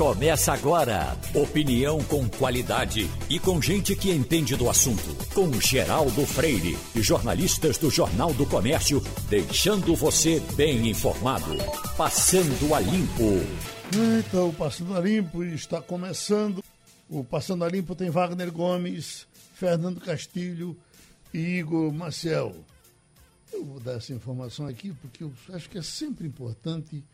Começa agora. Opinião com qualidade e com gente que entende do assunto. Com Geraldo Freire e jornalistas do Jornal do Comércio, deixando você bem informado. Passando a Limpo. Então, o Passando a Limpo está começando. O Passando a Limpo tem Wagner Gomes, Fernando Castilho e Igor Maciel. Eu vou dar essa informação aqui porque eu acho que é sempre importante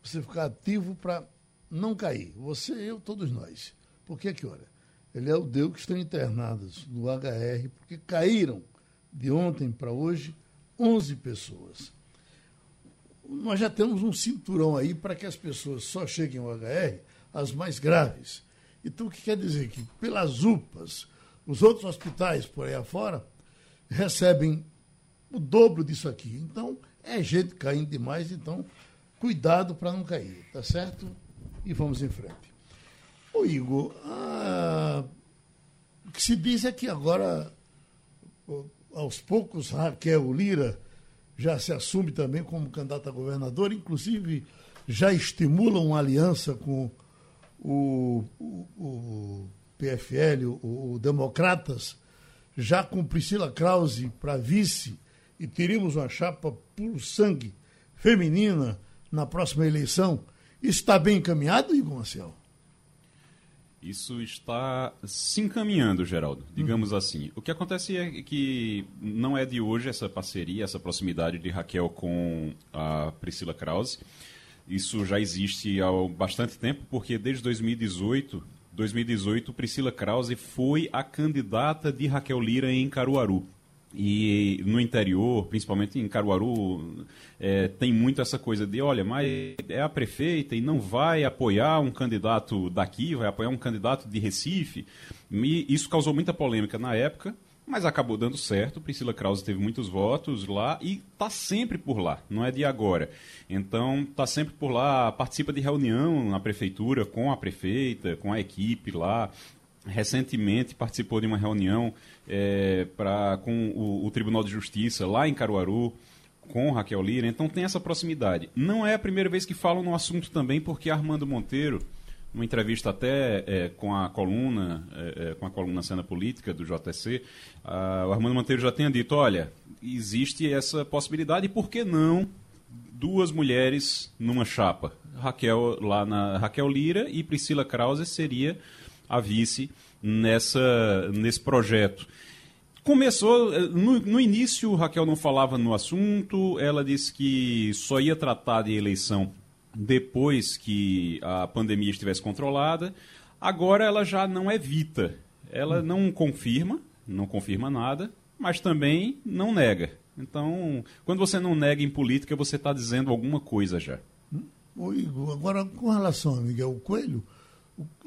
você ficar ativo para não cair. Você, eu, todos nós. Por que que, olha, ele é o Deus que estão internados no HR porque caíram de ontem para hoje 11 pessoas. Nós já temos um cinturão aí para que as pessoas só cheguem ao HR as mais graves. Então, o que quer dizer? Que pelas UPAs, os outros hospitais por aí afora recebem o dobro disso aqui. Então, é gente caindo demais, então, cuidado para não cair, tá certo? E vamos em frente. Ô Igor, ah, o que se diz é que agora, aos poucos, Raquel Lira já se assume também como candidata a governador, inclusive já estimula uma aliança com o, o, o PFL, o, o Democratas, já com Priscila Krause para vice, e teríamos uma chapa puro sangue feminina na próxima eleição. Está bem encaminhado, Igor Marcel? Isso está se encaminhando, Geraldo, digamos uhum. assim. O que acontece é que não é de hoje essa parceria, essa proximidade de Raquel com a Priscila Krause. Isso já existe há bastante tempo, porque desde 2018, 2018 Priscila Krause foi a candidata de Raquel Lira em Caruaru. E no interior, principalmente em Caruaru, é, tem muito essa coisa de, olha, mas é a prefeita e não vai apoiar um candidato daqui, vai apoiar um candidato de Recife. E isso causou muita polêmica na época, mas acabou dando certo. Priscila Krause teve muitos votos lá e está sempre por lá, não é de agora. Então, está sempre por lá, participa de reunião na prefeitura com a prefeita, com a equipe lá, recentemente participou de uma reunião é, pra, com o, o, Tribunal de Justiça lá em Caruaru, com Raquel Lira, então tem essa proximidade. Não é a primeira vez que falam no assunto também, porque Armando Monteiro, numa entrevista até é, com a coluna, é, com a coluna Cena Política do JC, a, o Armando Monteiro já tinha dito, olha, existe essa possibilidade, por que não duas mulheres numa chapa? Raquel lá na Raquel Lira e Priscila Krause seria a vice nessa, nesse projeto. Começou, eh, no, no início, Raquel não falava no assunto, ela disse que só ia tratar de eleição depois que a pandemia estivesse controlada. Agora ela já não evita, ela não confirma, não confirma nada, mas também não nega. Então, quando você não nega em política, você está dizendo alguma coisa já. Ô Igor, agora com relação a Miguel Coelho,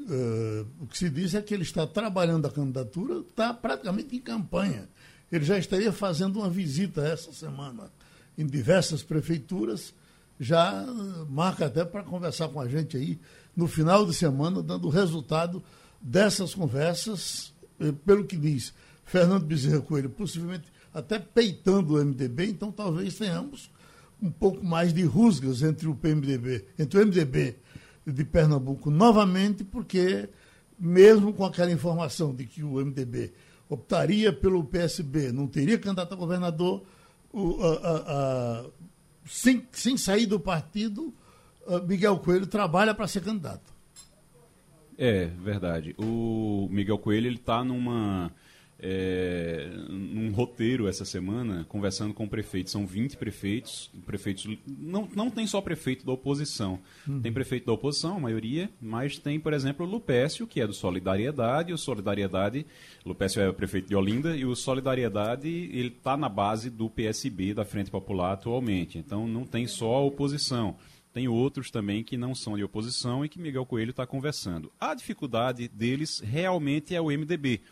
uh, o que se diz é que ele está trabalhando a candidatura, está praticamente em campanha. Ele já estaria fazendo uma visita essa semana em diversas prefeituras, já marca até para conversar com a gente aí no final de semana, dando o resultado dessas conversas, eh, pelo que diz Fernando Bezerra Coelho, possivelmente até peitando o MDB, então talvez tenhamos um pouco mais de rusgas entre o PMDB, entre o MDB de Pernambuco novamente, porque mesmo com aquela informação de que o MDB optaria pelo PSB, não teria candidato a governador, o, a, a, a, sem, sem sair do partido, Miguel Coelho trabalha para ser candidato. É, verdade. O Miguel Coelho ele está numa é, num roteiro essa semana, conversando com prefeitos. São 20 prefeitos. prefeitos não, não tem só prefeito da oposição. Uhum. Tem prefeito da oposição, a maioria, mas tem, por exemplo, o Lupécio, que é do Solidariedade. O Solidariedade, Lupécio é o prefeito de Olinda, e o Solidariedade ele está na base do PSB, da Frente Popular, atualmente. Então não tem só a oposição. Tem outros também que não são de oposição e que Miguel Coelho está conversando. A dificuldade deles realmente é o MDB.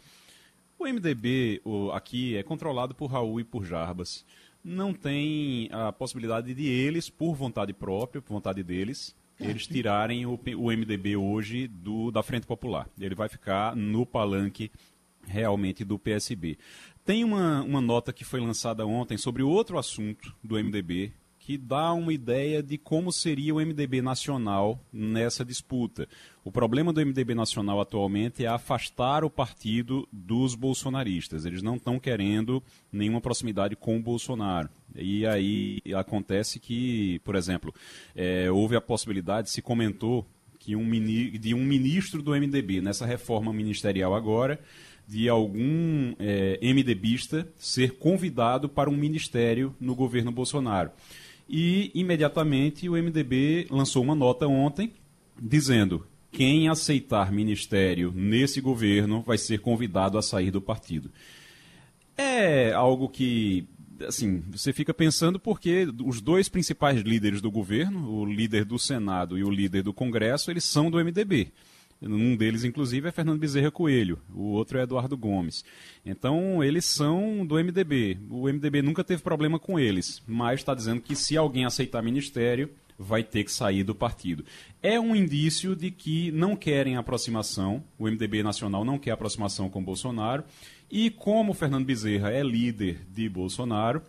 O MDB o, aqui é controlado por Raul e por Jarbas. Não tem a possibilidade de eles, por vontade própria, por vontade deles, é. eles tirarem o, o MDB hoje do, da Frente Popular. Ele vai ficar no palanque realmente do PSB. Tem uma, uma nota que foi lançada ontem sobre outro assunto do MDB, que dá uma ideia de como seria o MDB nacional nessa disputa. O problema do MDB nacional atualmente é afastar o partido dos bolsonaristas. Eles não estão querendo nenhuma proximidade com o Bolsonaro. E aí acontece que, por exemplo, é, houve a possibilidade, se comentou que um, de um ministro do MDB nessa reforma ministerial agora de algum é, MDBista ser convidado para um ministério no governo Bolsonaro. E imediatamente o MDB lançou uma nota ontem dizendo: quem aceitar ministério nesse governo vai ser convidado a sair do partido. É algo que assim, você fica pensando porque os dois principais líderes do governo, o líder do Senado e o líder do Congresso, eles são do MDB. Um deles, inclusive, é Fernando Bezerra Coelho, o outro é Eduardo Gomes. Então, eles são do MDB. O MDB nunca teve problema com eles, mas está dizendo que se alguém aceitar ministério, vai ter que sair do partido. É um indício de que não querem aproximação, o MDB nacional não quer aproximação com Bolsonaro, e como Fernando Bezerra é líder de Bolsonaro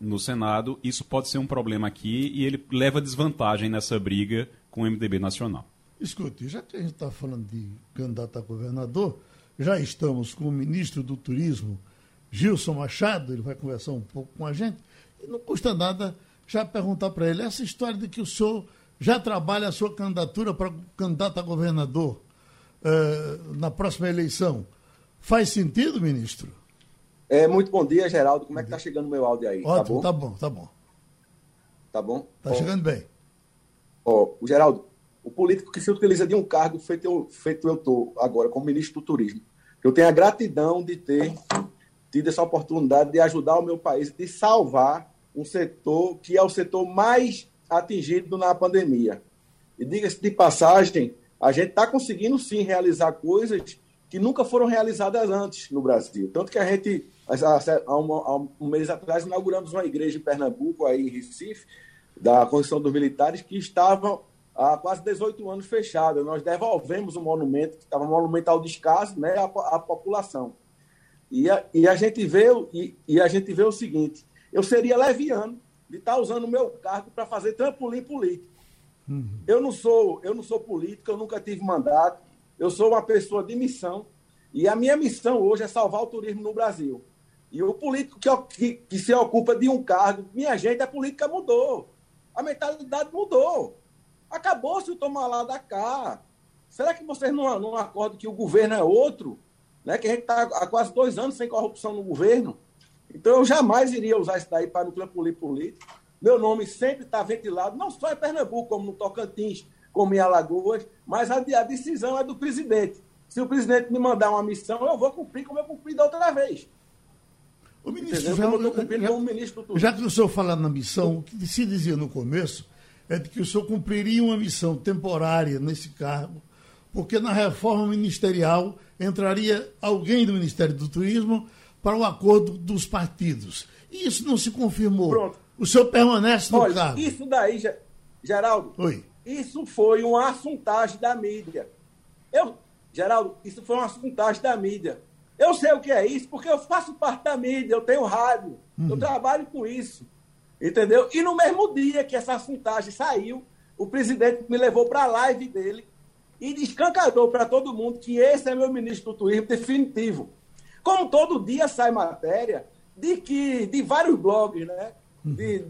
no Senado, isso pode ser um problema aqui e ele leva desvantagem nessa briga com o MDB nacional. Escute, já que a gente está falando de candidato a governador, já estamos com o ministro do Turismo, Gilson Machado, ele vai conversar um pouco com a gente, e não custa nada já perguntar para ele essa história de que o senhor já trabalha a sua candidatura para candidato a governador uh, na próxima eleição. Faz sentido, ministro? É, muito bom dia, Geraldo. Como é que tá chegando o meu áudio aí? Tá Ótimo, tá bom, tá bom. Tá bom. Tá bom? Tá chegando bem. Ó, o Geraldo, o político que se utiliza de um cargo feito eu, feito eu estou agora como ministro do turismo. Eu tenho a gratidão de ter tido essa oportunidade de ajudar o meu país, de salvar um setor que é o setor mais atingido na pandemia. E diga-se de passagem, a gente está conseguindo sim realizar coisas que nunca foram realizadas antes no Brasil. Tanto que a gente, há, um mês atrás, inauguramos uma igreja em Pernambuco, aí em Recife, da Constituição dos Militares, que estavam há quase 18 anos fechada. Nós devolvemos o monumento, que estava monumental descaso, né, à, à população. E a, e a gente vê e, e, a gente vê o seguinte: eu seria leviano de estar usando o meu cargo para fazer trampolim político. Uhum. Eu não sou eu não sou político, eu nunca tive mandato. Eu sou uma pessoa de missão e a minha missão hoje é salvar o turismo no Brasil. E o político que, que, que se ocupa de um cargo, minha gente, a política mudou. A mentalidade mudou. Acabou-se o tomar lá da cá. Será que vocês não, não acordam que o governo é outro? Né? Que a gente está há quase dois anos sem corrupção no governo. Então eu jamais iria usar isso daí para no trampolim político. Meu nome sempre está ventilado, não só em Pernambuco, como no Tocantins, como em Alagoas, mas a, a decisão é do presidente. Se o presidente me mandar uma missão, eu vou cumprir como eu cumpri da outra vez. O ministro, já, já, como ministro já que o senhor fala na missão, o que se dizia no começo é de que o senhor cumpriria uma missão temporária nesse cargo, porque na reforma ministerial entraria alguém do Ministério do Turismo para o acordo dos partidos. E isso não se confirmou. Pronto. O senhor permanece no Olha, cargo. Isso daí, Geraldo, Oi. isso foi uma assuntagem da mídia. Eu, Geraldo, isso foi uma assuntagem da mídia. Eu sei o que é isso, porque eu faço parte da mídia, eu tenho rádio, uhum. eu trabalho com isso. Entendeu? E no mesmo dia que essa assuntagem saiu, o presidente me levou para a live dele e escancarou para todo mundo que esse é meu ministro do turismo definitivo. Como todo dia sai matéria de que de vários blogs, né? De,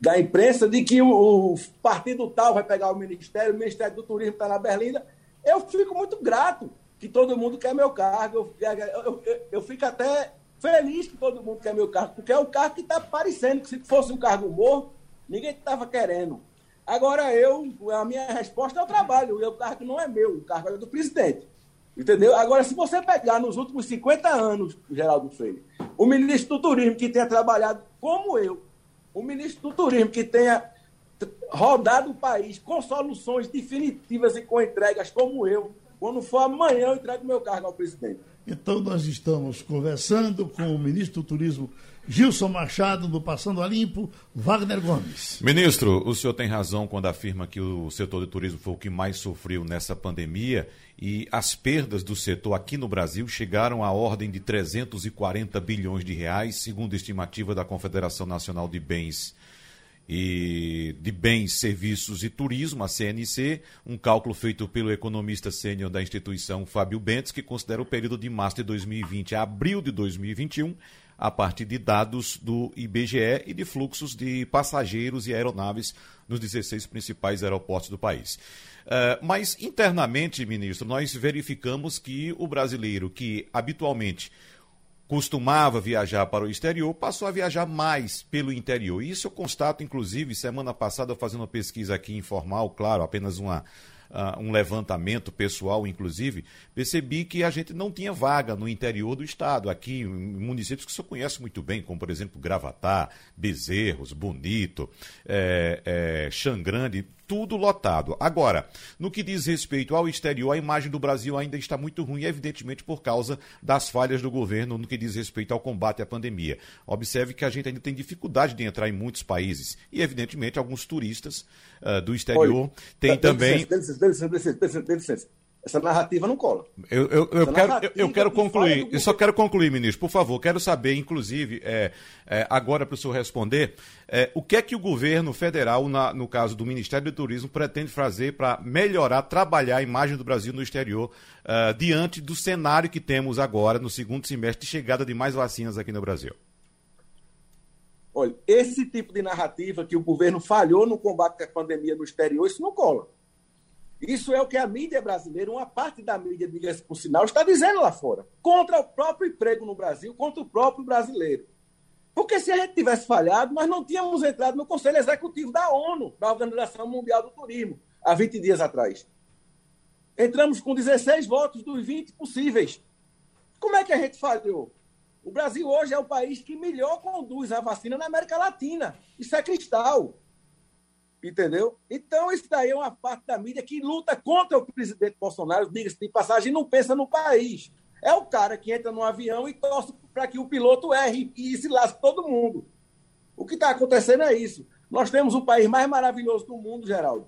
da imprensa, de que o, o, partido tal vai pegar o ministério, o Ministério do Turismo está na Berlinda. Eu fico muito grato que todo mundo quer meu cargo. Eu, eu, eu, eu fico até feliz que todo mundo quer meu cargo, porque é o cargo que está aparecendo, que se fosse um cargo morto, ninguém estava querendo. Agora eu, a minha resposta é o trabalho, o cargo não é meu, o cargo é do presidente. Entendeu? Agora, se você pegar nos últimos 50 anos, Geraldo Freire, o ministro do Turismo que tenha trabalhado como eu, o ministro do Turismo que tenha rodado o país com soluções definitivas e com entregas como eu, quando for amanhã eu entrego meu cargo ao presidente. Então, nós estamos conversando com o ministro do Turismo, Gilson Machado, do Passando a Limpo, Wagner Gomes. Ministro, o senhor tem razão quando afirma que o setor de turismo foi o que mais sofreu nessa pandemia e as perdas do setor aqui no Brasil chegaram à ordem de 340 bilhões de reais, segundo a estimativa da Confederação Nacional de Bens e de Bens, Serviços e Turismo, a CNC, um cálculo feito pelo economista sênior da instituição Fábio Bentes, que considera o período de março de 2020 a abril de 2021 a partir de dados do IBGE e de fluxos de passageiros e aeronaves nos 16 principais aeroportos do país. Uh, mas internamente, ministro, nós verificamos que o brasileiro que habitualmente costumava viajar para o exterior, passou a viajar mais pelo interior. Isso eu constato, inclusive, semana passada, fazendo uma pesquisa aqui informal, claro, apenas uma, uh, um levantamento pessoal, inclusive, percebi que a gente não tinha vaga no interior do estado, aqui em municípios que o senhor conhece muito bem, como por exemplo Gravatá, Bezerros, Bonito, é, é, Xangrande, tudo lotado. Agora, no que diz respeito ao exterior, a imagem do Brasil ainda está muito ruim, evidentemente por causa das falhas do governo no que diz respeito ao combate à pandemia. Observe que a gente ainda tem dificuldade de entrar em muitos países e, evidentemente, alguns turistas uh, do exterior têm também. Dê licença, dê licença, dê licença, dê licença. Essa narrativa não cola. Eu, eu, eu quero, eu, eu, quero concluir, eu só quero concluir, ministro, por favor. Quero saber, inclusive, é, é, agora para o senhor responder, é, o que é que o governo federal, na, no caso do Ministério do Turismo, pretende fazer para melhorar, trabalhar a imagem do Brasil no exterior, uh, diante do cenário que temos agora, no segundo semestre, de chegada de mais vacinas aqui no Brasil? Olha, esse tipo de narrativa que o governo falhou no combate à pandemia no exterior, isso não cola. Isso é o que a mídia brasileira, uma parte da mídia, por sinal, está dizendo lá fora. Contra o próprio emprego no Brasil, contra o próprio brasileiro. Porque se a gente tivesse falhado, nós não tínhamos entrado no Conselho Executivo da ONU, da Organização Mundial do Turismo, há 20 dias atrás. Entramos com 16 votos dos 20 possíveis. Como é que a gente falhou? O Brasil hoje é o país que melhor conduz a vacina na América Latina. Isso é cristal. Entendeu? Então, isso daí é uma parte da mídia que luta contra o presidente Bolsonaro, diga-se de passagem, não pensa no país. É o cara que entra no avião e torce para que o piloto erre e se lasque todo mundo. O que está acontecendo é isso. Nós temos o país mais maravilhoso do mundo, Geraldo.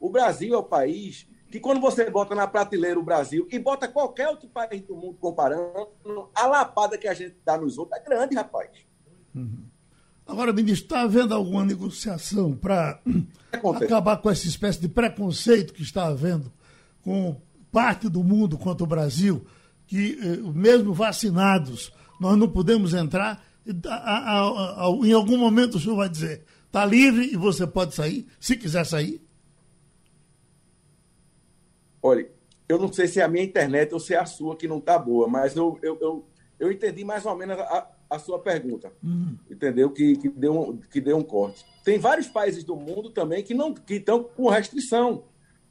O Brasil é o país que, quando você bota na prateleira o Brasil e bota qualquer outro país do mundo comparando, a lapada que a gente dá nos outros é grande, rapaz. Uhum. Agora, ministro, está havendo alguma negociação para acabar com essa espécie de preconceito que está havendo com parte do mundo quanto o Brasil, que eh, mesmo vacinados nós não podemos entrar? em algum momento o senhor vai dizer, está livre e você pode sair, se quiser sair? Olha, eu não sei se é a minha internet ou se é a sua que não está boa, mas eu, eu, eu, eu entendi mais ou menos a, a sua pergunta, uhum. entendeu? Que, que, deu um, que deu um corte. Tem vários países do mundo também que não que estão com restrição,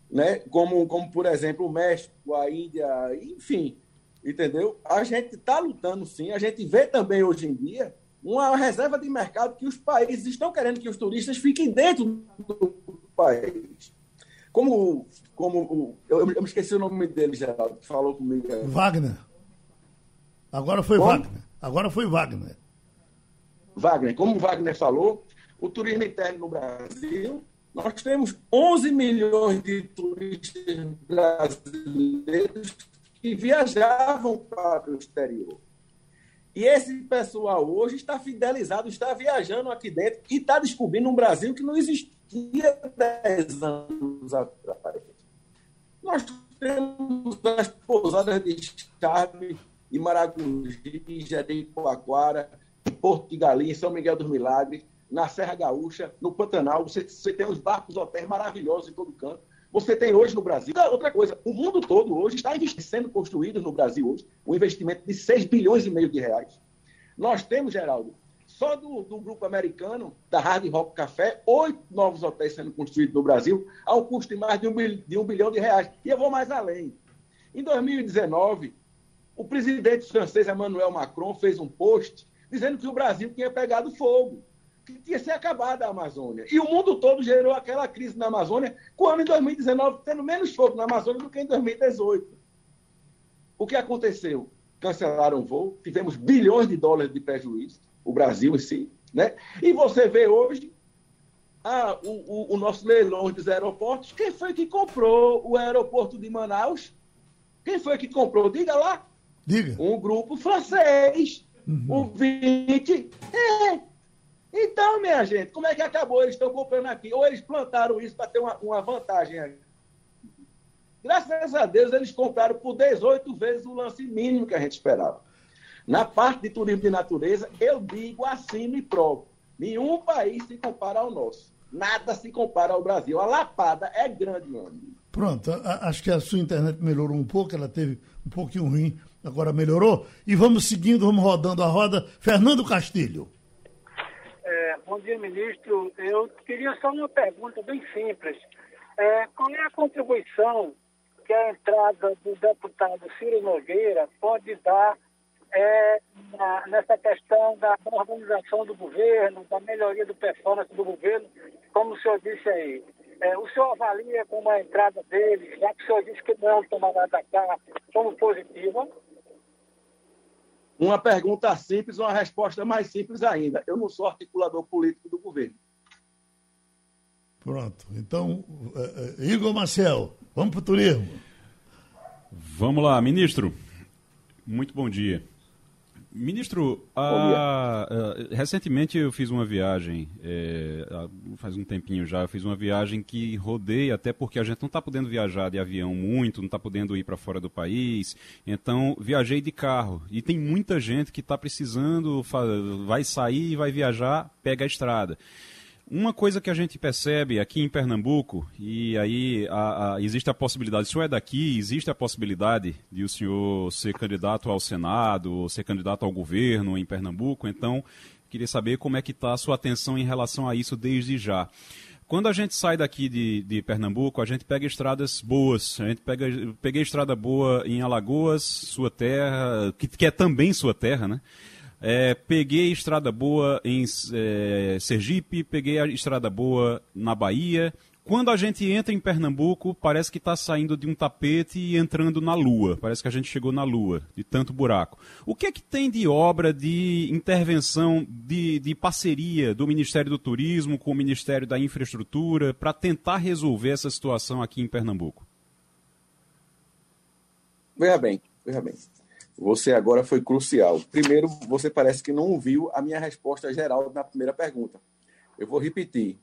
né? Como, como por exemplo o México, a Índia, enfim, entendeu? A gente está lutando sim. A gente vê também hoje em dia uma reserva de mercado que os países estão querendo que os turistas fiquem dentro do país. Como, como eu, eu me esqueci o nome dele, Geraldo, que falou comigo. Wagner. Agora foi como? Wagner. Agora foi Wagner. Wagner, como Wagner falou, o turismo interno no Brasil, nós temos 11 milhões de turistas brasileiros que viajavam para o exterior. E esse pessoal hoje está fidelizado, está viajando aqui dentro e está descobrindo um Brasil que não existia 10 anos atrás. Nós temos as pousadas de charme em Maragogi, Jericoacoara, Porto de Galinha, São Miguel dos Milagres, na Serra Gaúcha, no Pantanal. Você, você tem os barcos hotéis maravilhosos em todo canto. Você tem hoje no Brasil. Outra coisa, o mundo todo hoje está sendo construído no Brasil hoje um investimento de 6 bilhões e meio de reais. Nós temos, Geraldo, só do, do grupo americano, da Hard Rock Café, oito novos hotéis sendo construídos no Brasil, a um custo de mais de um, de um bilhão de reais. E eu vou mais além. Em 2019, o presidente francês Emmanuel Macron fez um post dizendo que o Brasil tinha pegado fogo, que tinha se acabado a Amazônia. E o mundo todo gerou aquela crise na Amazônia, quando em 2019 tendo menos fogo na Amazônia do que em 2018. O que aconteceu? Cancelaram o voo, tivemos bilhões de dólares de prejuízo, o Brasil em si. Né? E você vê hoje ah, o, o, o nosso leilão dos aeroportos. Quem foi que comprou o aeroporto de Manaus? Quem foi que comprou? Diga lá. Diga. Um grupo francês. Uhum. O 20. É. Então, minha gente, como é que acabou? Eles estão comprando aqui. Ou eles plantaram isso para ter uma, uma vantagem aqui. Graças a Deus, eles compraram por 18 vezes o lance mínimo que a gente esperava. Na parte de turismo de natureza, eu digo assim e provo. Nenhum país se compara ao nosso. Nada se compara ao Brasil. A lapada é grande, meu amigo. Pronto, acho que a sua internet melhorou um pouco, ela teve um pouquinho ruim, agora melhorou. E vamos seguindo, vamos rodando a roda. Fernando Castilho. É, bom dia, ministro. Eu queria só uma pergunta bem simples. É, qual é a contribuição que a entrada do deputado Ciro Nogueira pode dar é, na, nessa questão da organização do governo, da melhoria do performance do governo, como o senhor disse aí. É, o senhor avalia como a entrada dele, já que o senhor disse que não tomará da cá, como positiva? Uma pergunta simples, uma resposta mais simples ainda. Eu não sou articulador político do governo. Pronto. Então, uh, uh, Igor Marcel, vamos para o turismo. Vamos lá, ministro. Muito bom dia. Ministro, a, a, recentemente eu fiz uma viagem, é, faz um tempinho já, eu fiz uma viagem que rodei, até porque a gente não está podendo viajar de avião muito, não está podendo ir para fora do país, então viajei de carro. E tem muita gente que está precisando, vai sair, vai viajar, pega a estrada. Uma coisa que a gente percebe aqui em Pernambuco, e aí a, a, existe a possibilidade, se o senhor é daqui, existe a possibilidade de o senhor ser candidato ao Senado, ser candidato ao governo em Pernambuco, então queria saber como é que está a sua atenção em relação a isso desde já. Quando a gente sai daqui de, de Pernambuco, a gente pega estradas boas. A gente pega, peguei estrada boa em Alagoas, sua terra, que, que é também sua terra, né? É, peguei estrada boa em é, Sergipe, peguei a estrada boa na Bahia. Quando a gente entra em Pernambuco, parece que está saindo de um tapete e entrando na Lua. Parece que a gente chegou na Lua, de tanto buraco. O que é que tem de obra, de intervenção, de, de parceria do Ministério do Turismo com o Ministério da Infraestrutura para tentar resolver essa situação aqui em Pernambuco? Veja bem, veja bem. Você agora foi crucial. Primeiro, você parece que não ouviu a minha resposta geral na primeira pergunta. Eu vou repetir.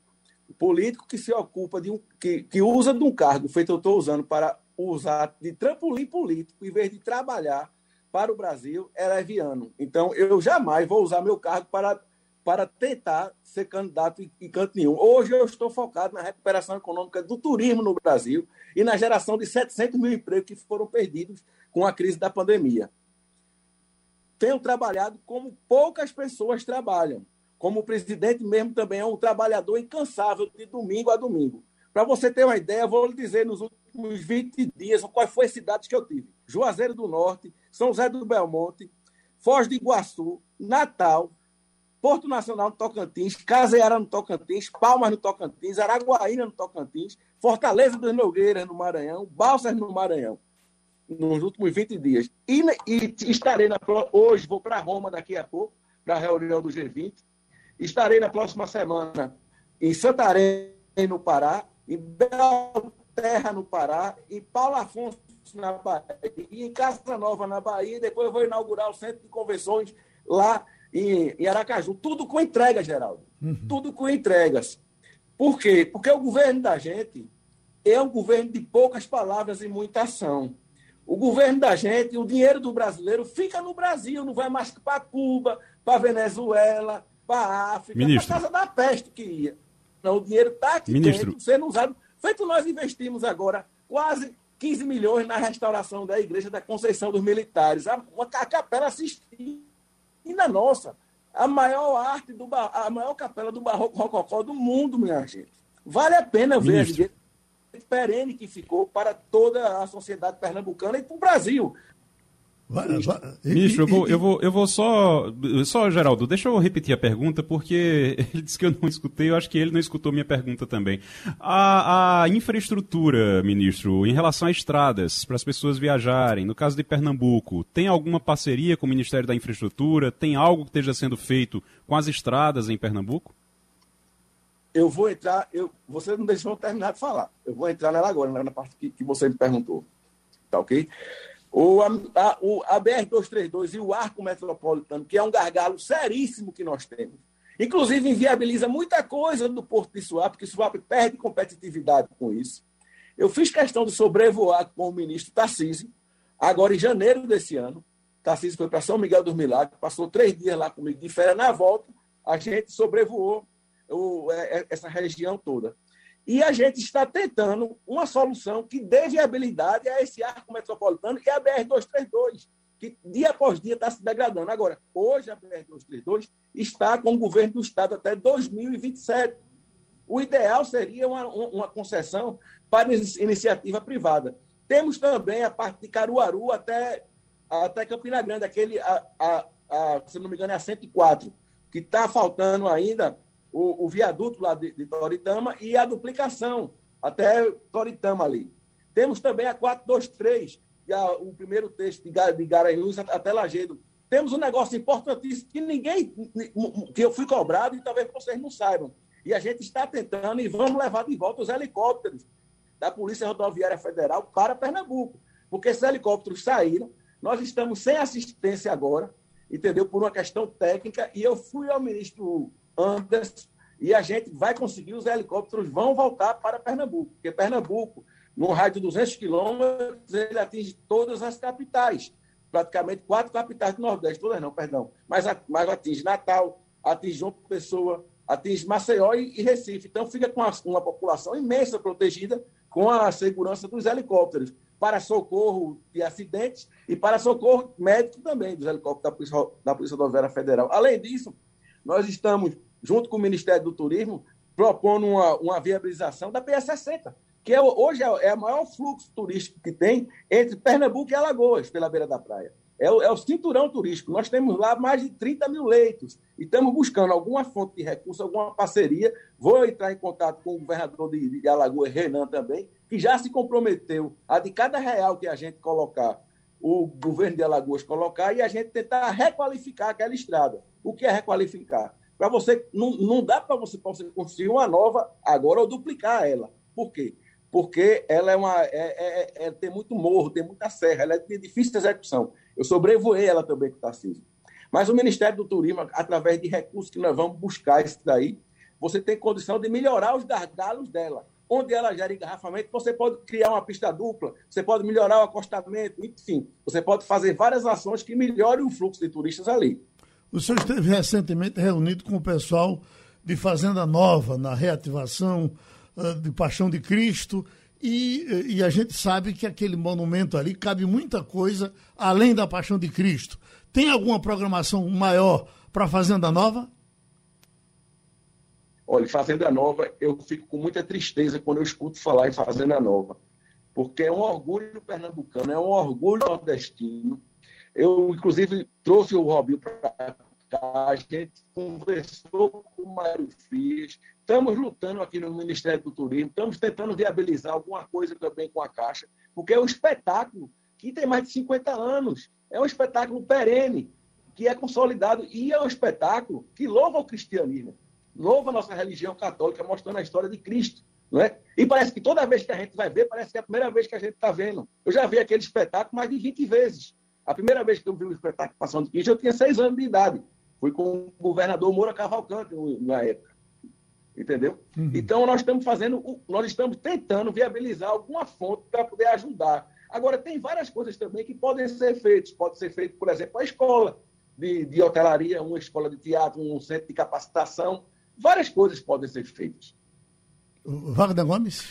O político que se ocupa de um. que, que usa de um cargo feito eu estou usando para usar de trampolim político, em vez de trabalhar para o Brasil, é leviano. Então, eu jamais vou usar meu cargo para, para tentar ser candidato em, em canto nenhum. Hoje eu estou focado na recuperação econômica do turismo no Brasil e na geração de 700 mil empregos que foram perdidos com a crise da pandemia tenho trabalhado como poucas pessoas trabalham. Como o presidente mesmo também é um trabalhador incansável de domingo a domingo. Para você ter uma ideia, vou lhe dizer nos últimos 20 dias quais foram as cidades que eu tive. Juazeiro do Norte, São José do Belmonte, Foz do Iguaçu, Natal, Porto Nacional no Tocantins, Caseara no Tocantins, Palmas no Tocantins, Araguaína no Tocantins, Fortaleza dos Nogueiras no Maranhão, Balsas no Maranhão nos últimos 20 dias. E, e estarei na, hoje, vou para Roma daqui a pouco, para a reunião do G20. Estarei na próxima semana em Santarém, no Pará, em Belterra, no Pará, em Paulo Afonso, na Bahia, e em Casa Nova, na Bahia. Depois eu vou inaugurar o centro de convenções lá em, em Aracaju. Tudo com entrega, Geraldo. Uhum. Tudo com entregas. Por quê? Porque o governo da gente é um governo de poucas palavras e muita ação. O governo da gente, o dinheiro do brasileiro fica no Brasil, não vai mais para Cuba, para Venezuela, para África, para casa da peste que ia. Não, o dinheiro está aqui Ministro. dentro, sendo usado. Feito nós investimos agora quase 15 milhões na restauração da igreja da Conceição dos Militares. Uma capela assistida nossa. A maior arte, do, a maior capela do barroco rococó do mundo, minha gente. Vale a pena ver a gente perene que ficou para toda a sociedade pernambucana e para o Brasil. Ministro, eu vou, eu vou, eu vou só. Só, Geraldo, deixa eu repetir a pergunta, porque ele disse que eu não escutei, eu acho que ele não escutou minha pergunta também. A, a infraestrutura, ministro, em relação a estradas, para as pessoas viajarem, no caso de Pernambuco, tem alguma parceria com o Ministério da Infraestrutura? Tem algo que esteja sendo feito com as estradas em Pernambuco? Eu vou entrar, eu, você não deixou eu terminar de falar. Eu vou entrar nela agora, na parte que, que você me perguntou. Tá ok? O, a, o, a BR-232 e o arco metropolitano, que é um gargalo seríssimo que nós temos. Inclusive, inviabiliza muita coisa do Porto de Suape, porque Suape perde competitividade com isso. Eu fiz questão de sobrevoar com o ministro Tarcísio, agora em janeiro desse ano. Tarcísio foi para São Miguel dos Milagres, passou três dias lá comigo de férias. Na volta, a gente sobrevoou o, é, é, essa região toda. E a gente está tentando uma solução que dê viabilidade a esse arco metropolitano e a BR-232, que dia após dia está se degradando. Agora, hoje a BR-232 está com o governo do Estado até 2027. O ideal seria uma, uma concessão para iniciativa privada. Temos também a parte de Caruaru até, até Campina Grande, aquele, a, a, a, se não me engano, é a 104, que está faltando ainda o, o viaduto lá de, de, Toritama e a duplicação até Toritama ali. Temos também a 423, que é o primeiro texto de, de Garanhuns até Lagedo. Temos um negócio importantíssimo que ninguém, que eu fui cobrado e talvez vocês não saibam. E a gente está tentando e vamos levar de volta os helicópteros da Polícia Rodoviária Federal para Pernambuco. Porque esses helicópteros saíram, nós estamos sem assistência agora, entendeu? Por uma questão técnica, e eu fui ao ministro Anderson, e a gente vai conseguir, os helicópteros vão voltar para Pernambuco, porque Pernambuco, num raio de 200 quilômetros, ele atinge todas as capitais, praticamente quatro capitais do Nordeste, todas não, perdão, mas, mas atinge Natal, atinge João Pessoa, atinge Maceió e, Recife. Então, fica com uma, uma população imensa protegida com a segurança dos helicópteros para socorro de acidentes e para socorro médico também dos helicópteros da Polícia, da Polícia Rodoviária Federal. Além disso, nós estamos, junto com o Ministério do Turismo, propondo uma, uma viabilização da PS60, que é, hoje é, é o maior fluxo turístico que tem entre Pernambuco e Alagoas, pela beira da praia. É o, é o, cinturão turístico. Nós temos lá mais de 30 mil leitos e estamos buscando alguma fonte de recurso, alguma parceria. Vou entrar em contato com o governador de, de Alagoas, Renan, também, que já se comprometeu a de cada real que a gente colocar, o governo de Alagoas colocar e a gente tentar requalificar aquela estrada. O que é requalificar? Para você não, não dá para você, você construir uma nova agora ou duplicar ela. Por quê? Porque ela é uma é, é, é, tem muito morro, tem muita serra, ela é de difícil execução. Eu sobrevoei ela também com o Tarcísio. Mas o Ministério do Turismo, através de recursos que nós vamos buscar isso daí, você tem condição de melhorar os gargalos dela. Onde ela gera engarrafamento, você pode criar uma pista dupla, você pode melhorar o acostamento, enfim, você pode fazer várias ações que melhorem o fluxo de turistas ali. O senhor esteve recentemente reunido com o pessoal de Fazenda Nova, na reativação uh, de Paixão de Cristo, e, e, a gente sabe que aquele monumento ali cabe muita coisa além da Paixão de Cristo. Tem alguma programação maior para Fazenda Nova? Olha, Fazenda Nova, eu fico com muita tristeza quando eu escuto falar em Fazenda Nova, porque é um orgulho pernambucano, é um orgulho nordestino. Eu, inclusive, trouxe o Robinho para a gente conversou com o Mário Frias, estamos lutando aqui no Ministério do Turismo, estamos tentando viabilizar alguma coisa também com a Caixa, porque é um espetáculo que tem mais de 50 anos, é um espetáculo perene, que é consolidado, e é um espetáculo que louva o cristianismo, louva a nossa religião católica, mostrando a história de Cristo. É? E parece que toda vez que a gente vai ver, parece que é a primeira vez que a gente está vendo. Eu já vi aquele espetáculo mais de 20 vezes. A primeira vez que eu vi o espetáculo Passando de Cristo, eu tinha seis anos de idade. Fui com o governador Moura Cavalcante na época. Entendeu? Uhum. Então, nós estamos fazendo, nós estamos tentando viabilizar alguma fonte para poder ajudar. Agora, tem várias coisas também que podem ser feitas. Pode ser feito, por exemplo, a escola de, de hotelaria, uma escola de teatro, um centro de capacitação. Várias coisas podem ser feitas. Wagner Gomes?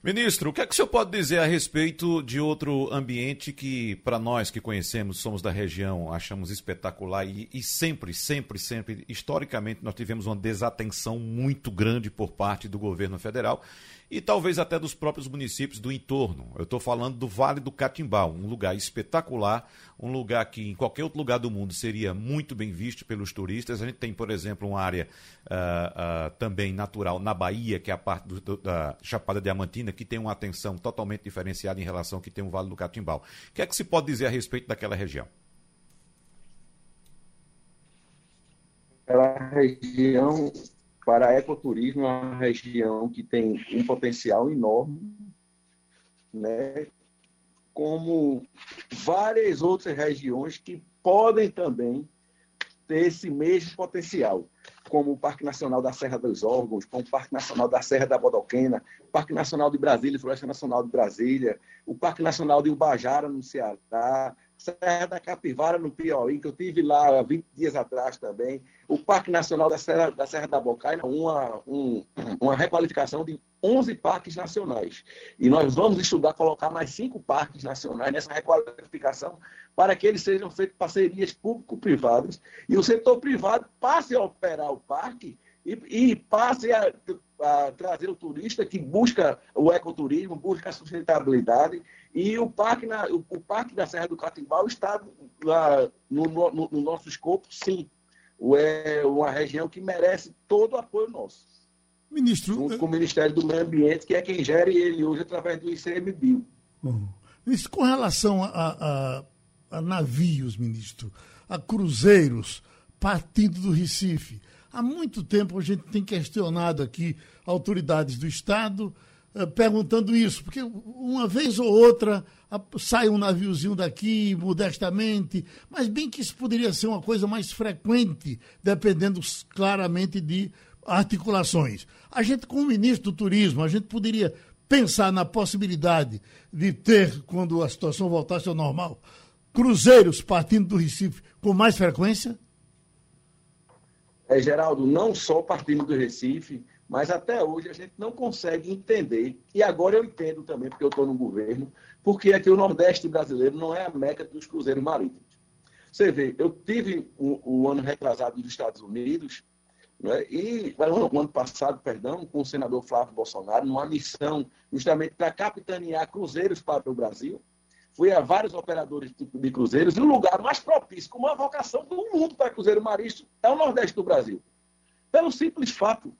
Ministro, o que é que o senhor pode dizer a respeito de outro ambiente que, para nós que conhecemos, somos da região, achamos espetacular e, e, sempre, sempre, sempre, historicamente, nós tivemos uma desatenção muito grande por parte do governo federal e talvez até dos próprios municípios do entorno. Eu estou falando do Vale do Catimbau, um lugar espetacular, um lugar que em qualquer outro lugar do mundo seria muito bem visto pelos turistas. A gente tem, por exemplo, uma área uh, uh, também natural na Bahia, que é a parte do, do, da Chapada Diamantina, que tem uma atenção totalmente diferenciada em relação ao que tem o Vale do Catimbau. O que é que se pode dizer a respeito daquela região? Aquela região para ecoturismo é uma região que tem um potencial enorme, né? como várias outras regiões que podem também ter esse mesmo potencial. como o Parque Nacional da Serra dos Órgãos, como o Parque Nacional da Serra da Bodoquena, Parque Nacional de Brasília Floresta Nacional de Brasília, o Parque Nacional de Ubajara, no Ceará, Serra da Capivara, no Piauí, que eu tive lá há 20 dias atrás também, o Parque Nacional da Serra da, Serra da Bocaina, uma, um, uma requalificação de 11 parques nacionais. E nós vamos estudar colocar mais cinco parques nacionais nessa requalificação para que eles sejam feitos parcerias público-privadas e o setor privado passe a operar o parque e, e passe a, a, trazer o turista que busca o ecoturismo, busca a sustentabilidade e o parque, na, o, o parque da Serra do Catimbau está lá no, no, no nosso escopo, sim. É uma região que merece todo o apoio nosso. Ministro. Junto com o Ministério do Meio Ambiente, que é quem gere ele hoje através do ICMBio. Ministro, com relação a, a, a, navios, ministro, a cruzeiros partindo do Recife, há muito tempo a gente tem questionado aqui autoridades do Estado eh, perguntando isso, porque uma vez ou outra sai um naviozinho daqui, modestamente, mas bem que isso poderia ser uma coisa mais frequente, dependendo claramente de articulações. A gente, como ministro do Turismo, a gente poderia pensar na possibilidade de ter, quando a situação voltasse ao normal, cruzeiros partindo do Recife com mais frequência? É, Geraldo, não só partindo do Recife, mas até hoje a gente não consegue entender, e agora eu entendo também, porque eu estou no governo, porque é que o Nordeste brasileiro não é a meca dos cruzeiros marítimos. Você vê, eu tive o, o ano retrasado nos Estados Unidos, né? E no ano passado, perdão, com o senador Flávio Bolsonaro, numa missão justamente para capitanear cruzeiros para o Brasil. Fui a vários operadores de cruzeiros e o lugar mais propício, com uma vocação do mundo para cruzeiro marítimo, é o Nordeste do Brasil. Pelo simples fato,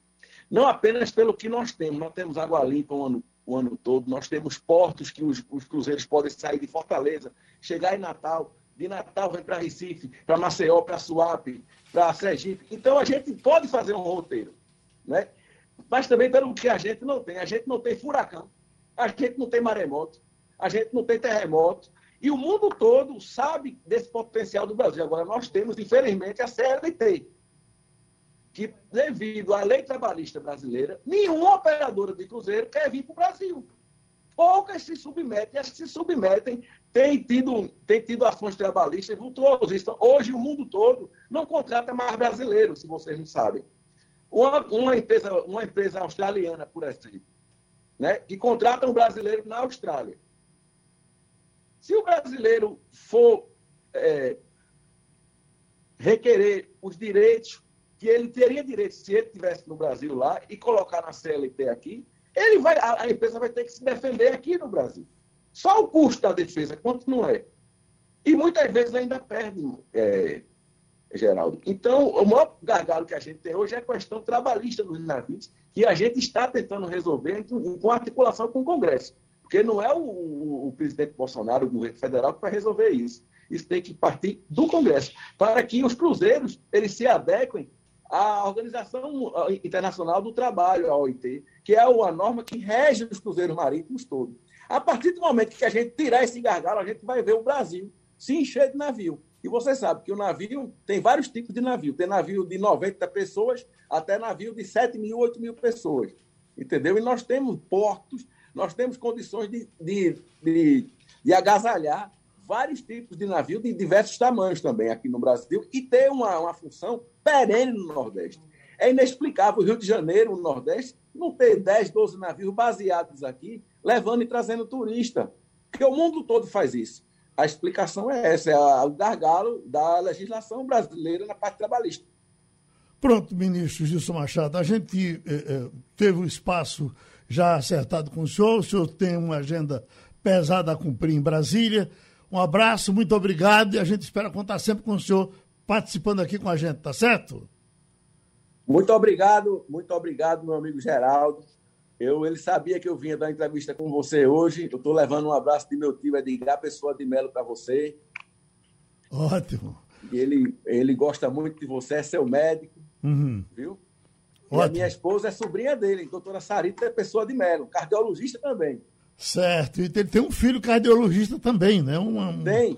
não apenas pelo que nós temos, nós temos água limpa o ano, o ano todo, nós temos portos que os, os cruzeiros podem sair de Fortaleza, chegar em Natal, de Natal vem para Recife, para Maceió, para Suape, para Sergipe. Então a gente pode fazer um roteiro, né? Mas também pelo que a gente não tem. A gente não tem furacão, a gente não tem maremoto, a gente não tem terremoto. E o mundo todo sabe desse potencial do Brasil. Agora, nós temos, infelizmente, a CLT, que, devido à lei trabalhista brasileira, nenhuma operadora de cruzeiro quer vir para o Brasil. Poucas se submetem, as que se submetem tem tido, tem tido ações trabalhistas vultuosistas. Hoje, o mundo todo não contrata mais brasileiros, se vocês não sabem. Uma, uma, empresa, uma empresa australiana, por exemplo, né, que contrata um brasileiro na Austrália. Se o brasileiro for é, requerer os direitos que ele teria direito se ele estivesse no Brasil lá e colocar na CLT aqui, ele vai, a, empresa vai ter que se defender aqui no Brasil. Só o custo da defesa, quanto não é? E muitas vezes ainda perde, é, Geraldo. Então, o maior gargalo que a gente tem hoje é a questão trabalhista dos navios, que a gente está tentando resolver com articulação com o Congresso. Porque não é o, o, o presidente Bolsonaro, o governo federal, que vai resolver isso. Isso tem que partir do Congresso, para que os cruzeiros eles se adequem à Organização Internacional do Trabalho, a OIT, que é a norma que rege os cruzeiros marítimos todos. A partir do momento que a gente tirar esse gargalo, a gente vai ver o Brasil se encher de navio. E você sabe que o navio tem vários tipos de navio. Tem navio de 90 pessoas até navio de 7 mil, 8 mil pessoas. Entendeu? E nós temos portos, nós temos condições de, de, de, de agasalhar vários tipos de navio de diversos tamanhos também aqui no Brasil e ter uma, uma função perene no Nordeste. É inexplicável o Rio de Janeiro, o Nordeste, não ter 10, 12 navios baseados aqui levando e trazendo turista. Porque o mundo todo faz isso. A explicação é essa, é o gargalo da legislação brasileira na parte trabalhista. Pronto, ministro Gilson Machado, a gente eh, eh, teve o um espaço já acertado com o senhor, o senhor tem uma agenda pesada a cumprir em Brasília. Um abraço, muito obrigado e a gente espera contar sempre com o senhor participando aqui com a gente, tá certo? Muito obrigado, muito obrigado, meu amigo Geraldo. Eu, ele sabia que eu vinha dar entrevista com você hoje. Eu estou levando um abraço de meu tio Edgar Pessoa de Melo para você. Ótimo. E ele, ele gosta muito de você, é seu médico, uhum. viu? E Ótimo. a minha esposa é sobrinha dele, doutora Sarita é Pessoa de Melo, cardiologista também. Certo. E ele tem um filho cardiologista também, né? Um, um... Tem,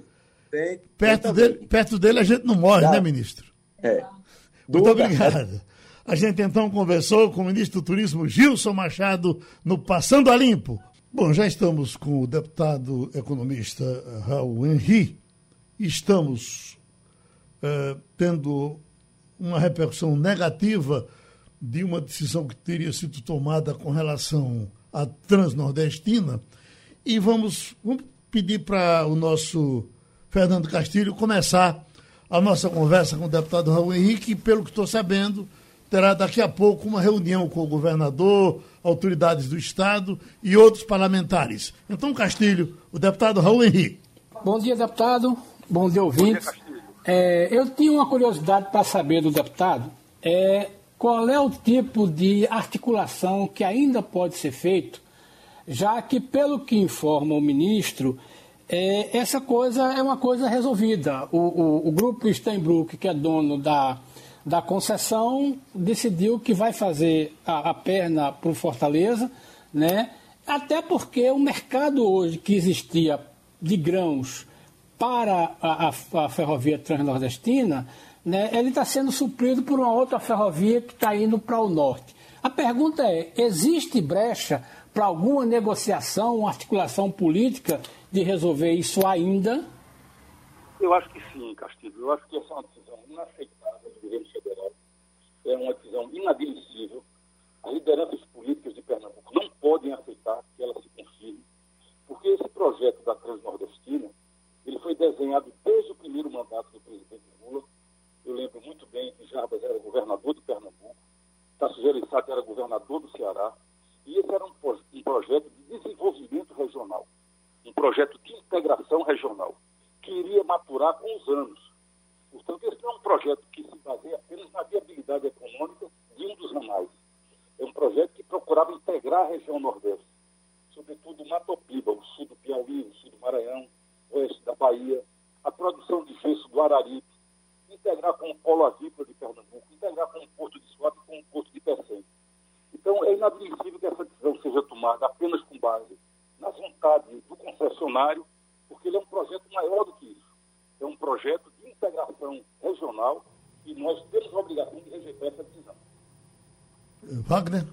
tem. Perto, tem dele, perto dele a gente não morre, né, ministro? É. Muito obrigado. A gente então conversou com o ministro do Turismo Gilson Machado no Passando a Limpo. Bom, já estamos com o deputado economista Raul Henri. Estamos uh, tendo uma repercussão negativa de uma decisão que teria sido tomada com relação à Transnordestina. E vamos, vamos pedir para o nosso Fernando Castilho começar a nossa conversa com o deputado Raul Henrique, pelo que estou sabendo, terá daqui a pouco uma reunião com o governador, autoridades do Estado e outros parlamentares. Então, Castilho, o deputado Raul Henrique. Bom dia, deputado. Bom dia, ouvintes. Bom dia, é, eu tinha uma curiosidade para saber do deputado é, qual é o tipo de articulação que ainda pode ser feito, já que, pelo que informa o ministro, é, essa coisa é uma coisa resolvida. O, o, o grupo Steinbrück, que é dono da, da concessão, decidiu que vai fazer a, a perna para o Fortaleza, né? até porque o mercado hoje que existia de grãos para a, a, a ferrovia transnordestina, né, ele está sendo suprido por uma outra ferrovia que está indo para o norte. A pergunta é: existe brecha para alguma negociação, articulação política de resolver isso ainda? Eu acho que sim, Castilho. Eu acho que essa é uma decisão inaceitável do governo federal. É uma decisão inadmissível. As lideranças políticas de Pernambuco não podem aceitar que ela se confirme, porque esse projeto da Transnordestina ele foi desenhado desde o primeiro mandato do presidente. Eu lembro muito bem que Jarbas era governador de Pernambuco, Tasso Gereissati era governador do Ceará, e esse era um, um projeto de desenvolvimento regional um projeto de integração regional, que iria maturar com os anos. Portanto, esse não é um projeto que se baseia apenas na viabilidade econômica de um dos ramais. É um projeto que procurava integrar a região Nordeste, sobretudo o Matopiba, o sul do Piauí, o sul do Maranhão, oeste da Bahia, a produção de gesso do Araripe, integrar com o polo avícola de Pernambuco, integrar com o porto de Suape e com o porto de Pecém. Então, é inadmissível que essa decisão seja tomada apenas com base nas vontades do concessionário, porque ele é um projeto maior do que isso. É um projeto de integração regional e nós temos a obrigação de rejeitar essa decisão. Wagner?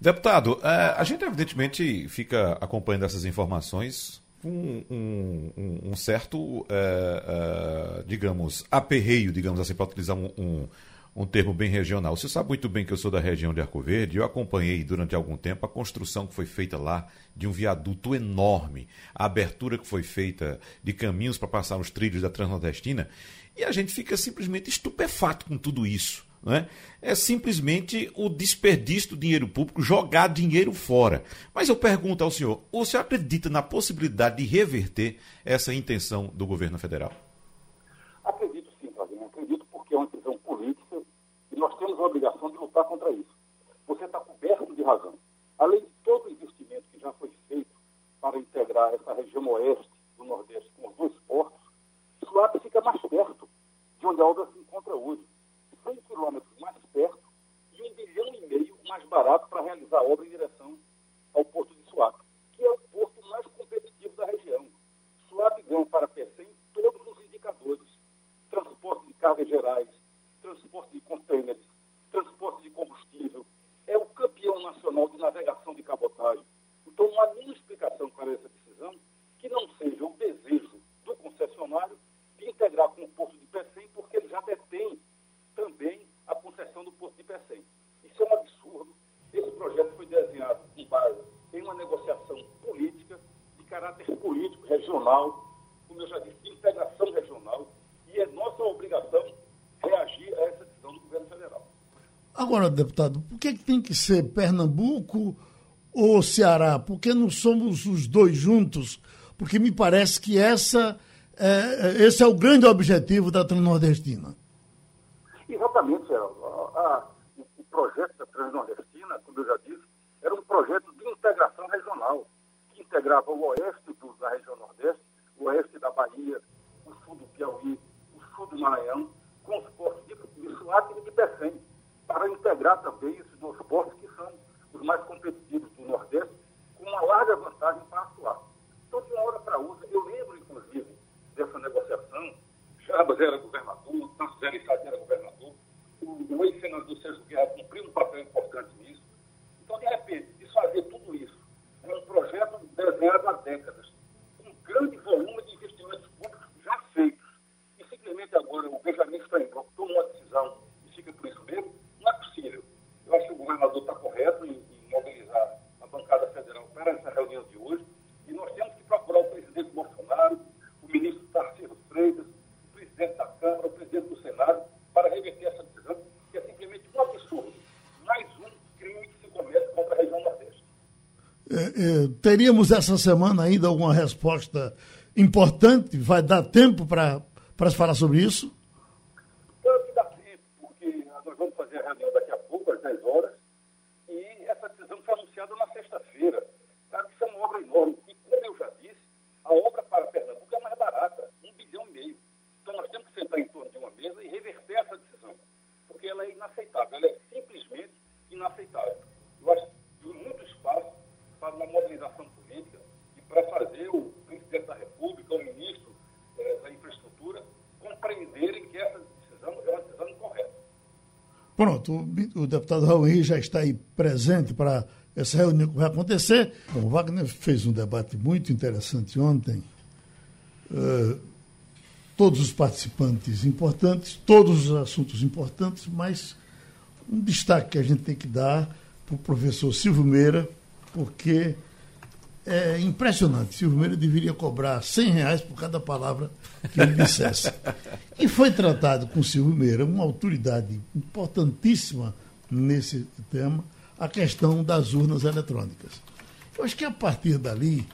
Deputado, é, a gente evidentemente fica acompanhando essas informações um, um, um certo, é, é, digamos, aperreio, digamos assim, para utilizar um, um termo bem regional. Você sabe muito bem que eu sou da região de Arco Verde. Eu acompanhei durante algum tempo a construção que foi feita lá de um viaduto enorme, a abertura que foi feita de caminhos para passar os trilhos da Transnordestina. E a gente fica simplesmente estupefato com tudo isso. Né? É simplesmente o desperdício do dinheiro público, jogar dinheiro fora. Mas eu pergunto ao senhor: o senhor acredita na possibilidade de reverter essa intenção do governo federal? temos a obrigação de lutar contra isso. Você está coberto de razão. Além de todo o investimento que já foi feito para integrar essa região oeste do Nordeste com os dois portos, Suape fica mais perto de onde a obra se encontra hoje. 100 quilômetros mais perto e um bilhão e meio mais barato para realizar a obra em direção ao porto de Suape, que é o porto mais competitivo da região. Suape ganha para PC em todos os indicadores. Transporte de cargas gerais, transporte de contêineres, transporte de combustível, é o campeão nacional de navegação de cabotagem. Então, não há nenhuma explicação para essa decisão que não seja o desejo do concessionário de integrar com o Porto de Pecém, porque ele já detém também a concessão do Porto de Pecém. Isso é um absurdo. Esse projeto foi desenhado com base em uma negociação política, de caráter político, regional, como eu já disse, de integração regional, e é nossa obrigação reagir a essa decisão do governo federal. Agora, deputado, por que, tem que ser Pernambuco ou Ceará? Por que não somos os dois juntos? Porque me parece que essa, é, esse é o grande objetivo da Transnordestina. Geraldo. o projeto da Transnordestina, como eu já disse, era um projeto de integração regional, que integrava o oeste do, da região Nordeste, o oeste da Bahia, o sul do Piauí, o sul do Maranhão, com os portos de, de Suape e de Pecém para integrar também esses dois portos que são os mais competitivos do Nordeste, com uma larga vantagem para atuar. Então, de uma hora para outra, eu lembro, inclusive, dessa negociação, Jabas era governador, Tasso Gereissati era governador, o ex-senador Sérgio Guerra cumpriu um papel importante nisso. Então, de repente, desfazer tudo isso é um projeto desenhado há décadas, com um grande volume de investimentos públicos já feitos. E simplesmente agora o Benjamin Steinbrock tomou uma decisão e fica por isso mesmo, não é possível. Eu acho que o governador está correto em, em mobilizar a bancada federal para essa reunião de hoje. E nós temos que procurar o presidente Bolsonaro, o ministro Tarcísio Freitas, o presidente da Câmara, o presidente do Senado, para reverter essa contra a região Nordeste. É, é, teríamos essa semana ainda alguma resposta importante? Vai dar tempo para se falar sobre isso? Claro que dá tempo, porque nós vamos fazer a reunião daqui a pouco, às 10 horas, e essa decisão foi anunciada na sexta-feira. Claro que isso é uma obra enorme. E, como eu já disse, a obra para Pernambuco é mais barata, um bilhão e meio. Então nós temos que sentar em torno de uma mesa e reverter essa decisão, porque ela é inaceitável, ela é simplesmente inaceitável. Eu acho que tem muito espaço para uma mobilização política e para fazer o presidente da República, o ministro eh, da Infraestrutura, compreenderem que essa decisão é uma decisão incorreta. Pronto, o, o deputado Raul já está aí presente para essa reunião que vai acontecer. Bom, o Wagner fez um debate muito interessante ontem. Uh, todos os participantes importantes, todos os assuntos importantes, mas um destaque que a gente tem que dar para o professor Silvio Meira, porque é impressionante. Silvio Meira deveria cobrar 100 reais por cada palavra que ele dissesse. E foi tratado com Silvio Meira, uma autoridade importantíssima nesse tema, a questão das urnas eletrônicas. Eu acho que a partir dali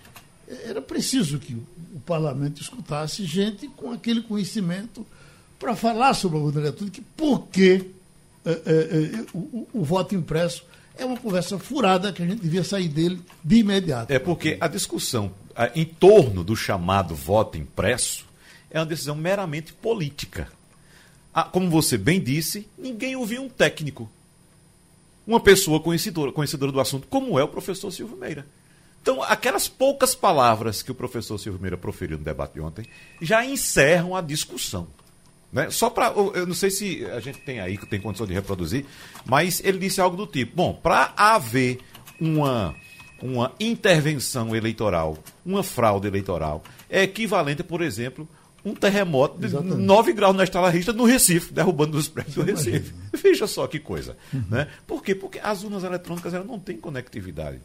era preciso que o parlamento escutasse gente com aquele conhecimento para falar sobre a urna eletrônica, porque é, é, o, o voto impresso é uma conversa furada que a gente devia sair dele de imediato. É porque a discussão em torno do chamado voto impresso é uma decisão meramente política. Ah, como você bem disse, ninguém ouviu um técnico. Uma pessoa conhecedora, conhecedora do assunto, como é o professor Silvio Meira. Então, aquelas poucas palavras que o professor Silvio Meira proferiu no debate de ontem já encerram a discussão. Né? Só para. Eu não sei se a gente tem aí, que tem condição de reproduzir, mas ele disse algo do tipo: bom, para haver uma, uma intervenção eleitoral, uma fraude eleitoral, é equivalente, por exemplo, um terremoto de Exatamente. 9 graus na estalarista no Recife, derrubando os prédios do Recife. Veja só que coisa. Uhum. Né? Por quê? Porque as urnas eletrônicas elas não têm conectividade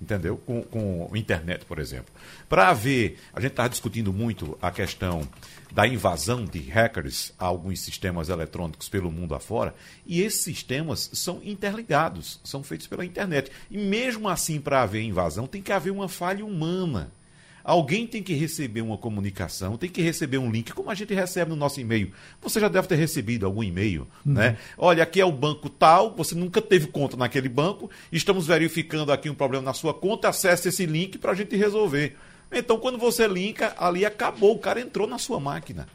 entendeu? Com, com internet, por exemplo. Para haver, a gente estava discutindo muito a questão da invasão de hackers a alguns sistemas eletrônicos pelo mundo afora, e esses sistemas são interligados, são feitos pela internet. E mesmo assim, para haver invasão, tem que haver uma falha humana. Alguém tem que receber uma comunicação, tem que receber um link, como a gente recebe no nosso e-mail. Você já deve ter recebido algum e-mail, uhum. né? Olha, aqui é o banco tal, você nunca teve conta naquele banco, estamos verificando aqui um problema na sua conta, acesse esse link para a gente resolver. Então, quando você linka, ali acabou, o cara entrou na sua máquina.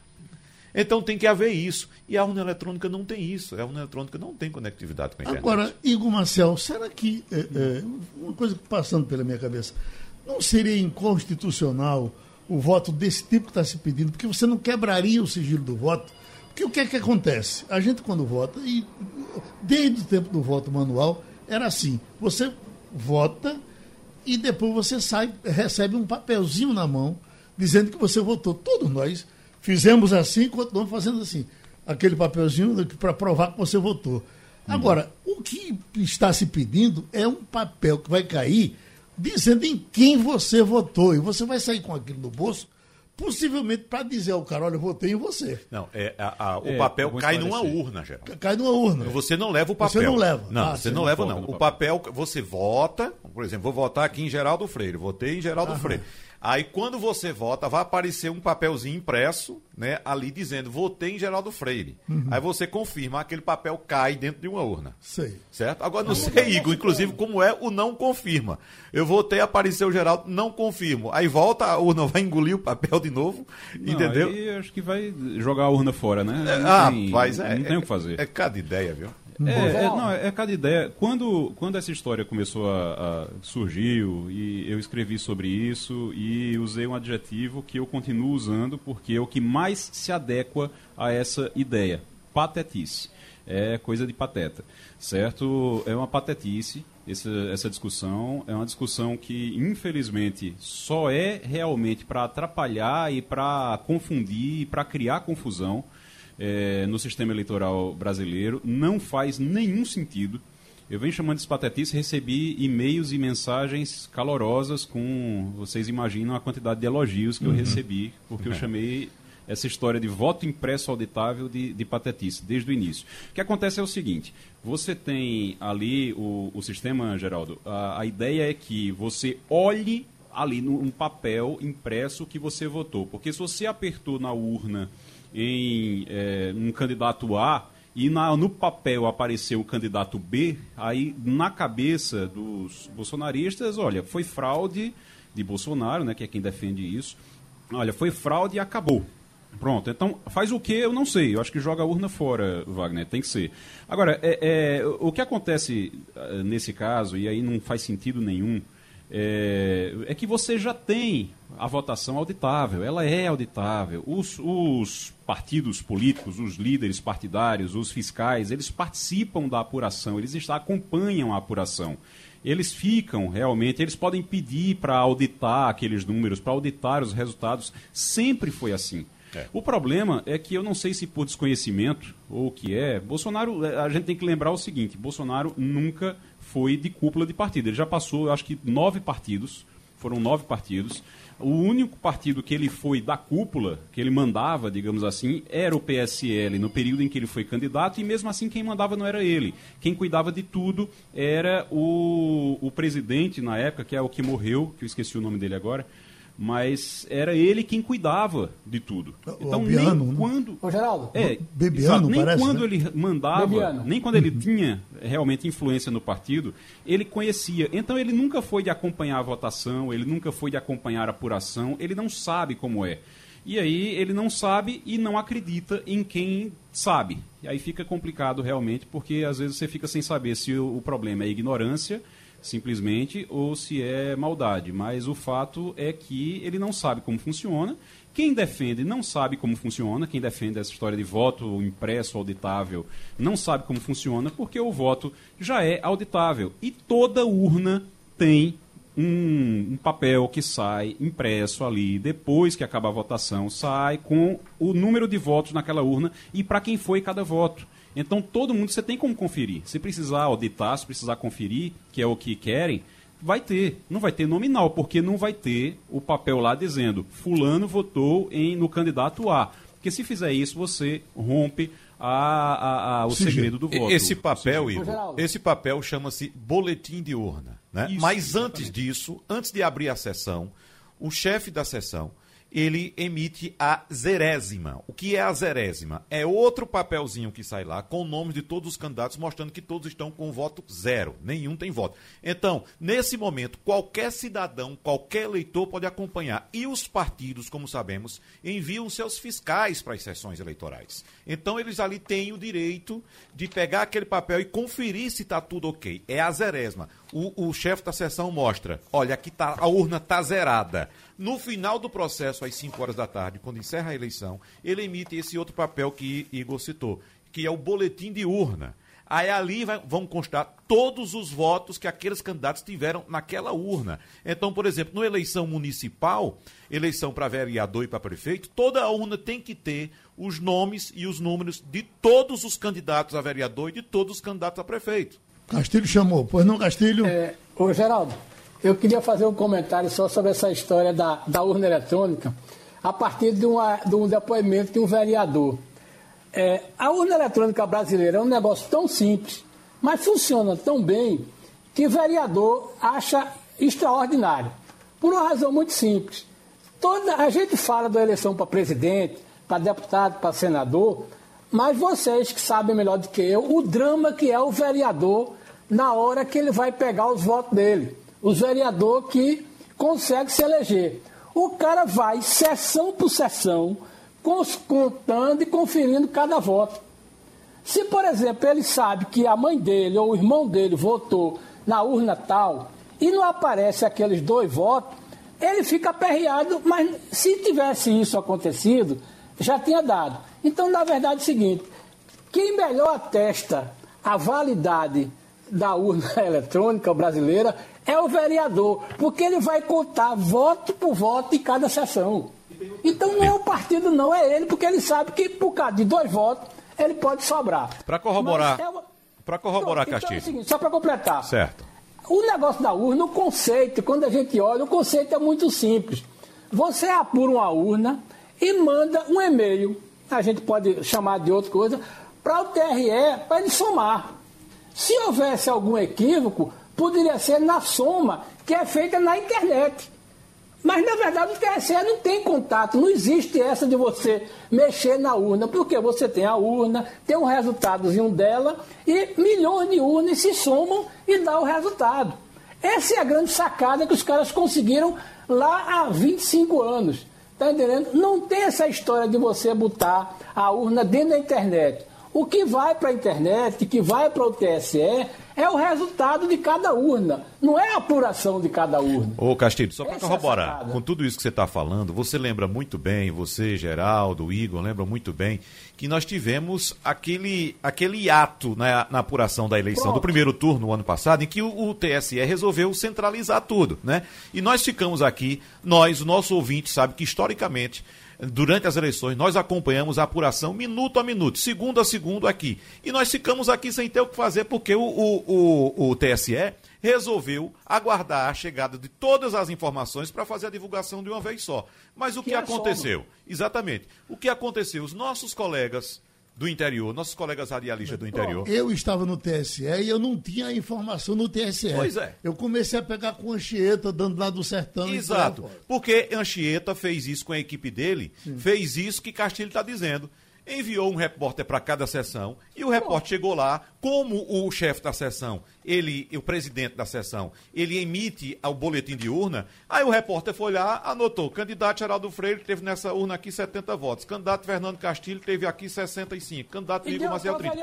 Então tem que haver isso. E a urna eletrônica não tem isso. A urna eletrônica não tem conectividade com a internet. Agora, Igor Marcel, será que. É, é, uma coisa passando pela minha cabeça. Não seria inconstitucional o voto desse tipo que está se pedindo, porque você não quebraria o sigilo do voto. Porque o que é que acontece? A gente, quando vota, e desde o tempo do voto manual, era assim: você vota e depois você sai, recebe um papelzinho na mão dizendo que você votou. Todos nós fizemos assim continuamos fazendo assim. Aquele papelzinho para provar que você votou. Agora, o que está se pedindo é um papel que vai cair dizendo em quem você votou. E você vai sair com aquilo no bolso, possivelmente para dizer ao cara, olha, eu votei em você. Não, é, a, a, o é, papel cai numa urna, geral. Cai numa urna. Você não leva o papel. Você não leva. Não, ah, você não leva, não. O papel, você vota, por exemplo, vou votar aqui em Geraldo Freire, votei em Geraldo Aham. Freire. Aí quando você vota, vai aparecer um papelzinho impresso, né, ali dizendo votei em Geraldo Freire. Uhum. Aí você confirma, aquele papel cai dentro de uma urna. Sei. Certo? Agora não sei, Igor, inclusive como é o não confirma. Eu votei, apareceu o Geraldo, não confirmo. Aí volta a urna, vai engolir o papel de novo, não, entendeu? Aí acho que vai jogar a urna fora, né? É, ah, tem, mas é, não tem o que fazer. É cada ideia, viu? É, é, não, é cada ideia. Quando, quando essa história começou a, a, surgiu e eu escrevi sobre isso e usei um adjetivo que eu continuo usando porque é o que mais se adequa a essa ideia, patetice. é coisa de pateta, certo? É uma patetice essa, essa discussão. É uma discussão que, infelizmente, só é realmente para atrapalhar e para confundir e para criar confusão é, no sistema eleitoral brasileiro. Não faz nenhum sentido. Eu venho chamando de patetice, recebi e-mails e mensagens calorosas com, vocês imaginam a quantidade de elogios que uhum. eu recebi, porque eu é. chamei essa história de voto impresso auditável de, de patetice, desde o início. O que acontece é o seguinte: você tem ali o, o sistema, Geraldo, a, a ideia é que você olhe ali num papel impresso que você votou. Porque se você apertou na urna em é, um candidato A e na, no papel apareceu o candidato B, aí na cabeça dos bolsonaristas, olha, foi fraude de Bolsonaro, né, que é quem defende isso. Olha, foi fraude e acabou. Pronto, então faz o que? Eu não sei. Eu acho que joga a urna fora, Wagner. Tem que ser. Agora, é, é, o que acontece eh, nesse caso, e aí não faz sentido nenhum, é, é, que você já tem a votação auditável. Ela é auditável. Os, os partidos políticos, os líderes partidários, os fiscais, eles participam da apuração, eles está, acompanham a apuração eles ficam realmente, eles podem pedir para auditar aqueles números, para auditar os resultados. Sempre foi assim. É. O problema é que eu não sei se por desconhecimento ou o que é, Bolsonaro, a gente tem que lembrar o seguinte, Bolsonaro nunca foi de cúpula de partido. Ele já passou, acho que nove partidos, foram nove partidos. O único partido que ele foi da cúpula, que ele mandava, digamos assim, era o PSL no período em que ele foi candidato, e mesmo assim quem mandava não era ele. Quem cuidava de tudo era o, o presidente na época, que é o que morreu, que eu esqueci o nome dele agora, mas era ele quem cuidava de tudo. Então o Biano, nem né? quando o Geraldo, é, Bebiano, exato, nem parece, quando né? ele mandava, Bebiano. nem quando ele tinha realmente influência no partido, ele conhecia. Então ele nunca foi de acompanhar a votação, ele nunca foi de acompanhar a apuração, ele não sabe como é. E aí ele não sabe e não acredita em quem sabe. E aí fica complicado realmente, porque às vezes você fica sem saber se o, o problema é ignorância simplesmente, ou se é maldade. Mas o fato é que ele não sabe como funciona. Quem defende não sabe como funciona, quem defende essa história de voto impresso auditável não sabe como funciona, porque o voto já é auditável. E toda urna tem um, um, papel que sai impresso ali, depois que acaba a votação, sai com o número de votos naquela urna e para quem foi cada voto. Então, todo mundo você tem como conferir. Se precisar auditar, se precisar conferir, que é o que querem, vai ter. Não vai ter nominal, porque não vai ter o papel lá dizendo fulano votou em, no candidato A. Porque se fizer isso, você rompe a, a, a, o Sim, segredo do voto. Esse papel, Igor, esse papel chama-se boletim de urna. Né? Isso, Mas exatamente. antes disso, antes de abrir a sessão, o chefe da sessão ele emite a zerésima. O que é a zerésima? É outro papelzinho que sai lá com o nome de todos os candidatos, mostrando que todos estão com voto zero. Nenhum tem voto. Então, nesse momento, qualquer cidadão, qualquer eleitor pode acompanhar. E os partidos, como sabemos, enviam seus fiscais para as sessões eleitorais. Então, eles ali têm o direito de pegar aquele papel e conferir se está tudo ok. É a zerésima. O, o chefe da sessão mostra: olha, aqui tá, a urna está zerada. No final do processo, às 5 horas da tarde, quando encerra a eleição, ele emite esse outro papel que Igor citou, que é o boletim de urna. Aí ali vai, vão constar todos os votos que aqueles candidatos tiveram naquela urna. Então, por exemplo, na eleição municipal, eleição para vereador e para prefeito, toda a urna tem que ter os nomes e os números de todos os candidatos a vereador e de todos os candidatos a prefeito. Castilho chamou, pois não, Castilho? É, ô, Geraldo, eu queria fazer um comentário só sobre essa história da, da urna eletrônica, a partir de, uma, de um depoimento de um vereador. É, a urna eletrônica brasileira é um negócio tão simples, mas funciona tão bem, que o vereador acha extraordinário. Por uma razão muito simples. Toda, a gente fala da eleição para presidente, para deputado, para senador, mas vocês que sabem melhor do que eu, o drama que é o vereador na hora que ele vai pegar os votos dele os vereadores que conseguem se eleger. O cara vai sessão por sessão, contando e conferindo cada voto. Se, por exemplo, ele sabe que a mãe dele ou o irmão dele votou na urna tal e não aparece aqueles dois votos, ele fica aperreado, mas se tivesse isso acontecido, já tinha dado. Então, na verdade, é o seguinte: quem melhor atesta a validade da urna eletrônica brasileira é o vereador, porque ele vai contar voto por voto em cada sessão. Então não é o partido, não, é ele, porque ele sabe que por causa de dois votos ele pode sobrar. Para corroborar, é para corroborar, então, Castilho. Então é o seguinte, só para completar. Certo. O negócio da urna, o conceito, quando a gente olha, o conceito é muito simples. Você apura uma urna e manda um e-mail, a gente pode chamar de outra coisa, para o TRE, para ele somar. Se houvesse algum equívoco, poderia ser na soma, que é feita na internet. Mas, na verdade, o TSE não tem contato, não existe essa de você mexer na urna, porque você tem a urna, tem um resultadozinho dela, e milhões de urnas se somam e dá o resultado. Essa é a grande sacada que os caras conseguiram lá há 25 anos. Tá entendendo? Não tem essa história de você botar a urna dentro da internet. O que vai para a internet, que vai para o TSE, é o resultado de cada urna, não é a apuração de cada urna. Ô Castilho, só para é corroborar, é com tudo isso que você está falando, você lembra muito bem, você, Geraldo, Igor, lembra muito bem, que nós tivemos aquele, aquele ato na, na apuração da eleição Pronto. do primeiro turno, no ano passado, em que o, o, TSE resolveu centralizar tudo, né? E nós ficamos aqui, nós, o nosso ouvinte sabe que historicamente durante as eleições, nós acompanhamos a apuração minuto a minuto, segundo a segundo aqui. E nós ficamos aqui sem ter o que fazer, porque o, o, o, o TSE resolveu aguardar a chegada de todas as informações para fazer a divulgação de uma vez só. Mas o que, que aconteceu? Exatamente. O que aconteceu? Os nossos colegas do interior, nossos colegas radialistas do interior. Eu estava no TSE e eu não tinha informação no TSE. Pois é. Eu comecei a pegar com Anchieta, dando lá do sertão. Exato. Porque Anchieta fez isso com a equipe dele, Sim. fez isso que Castilho está dizendo enviou um repórter para cada sessão e o repórter chegou lá, como o chefe da sessão, ele, o presidente da sessão, ele emite o boletim de urna, aí o repórter foi lá, anotou, candidato Geraldo Freire teve nessa urna aqui 70 votos, candidato Fernando Castilho teve aqui 65, candidato Igor Marcel 30.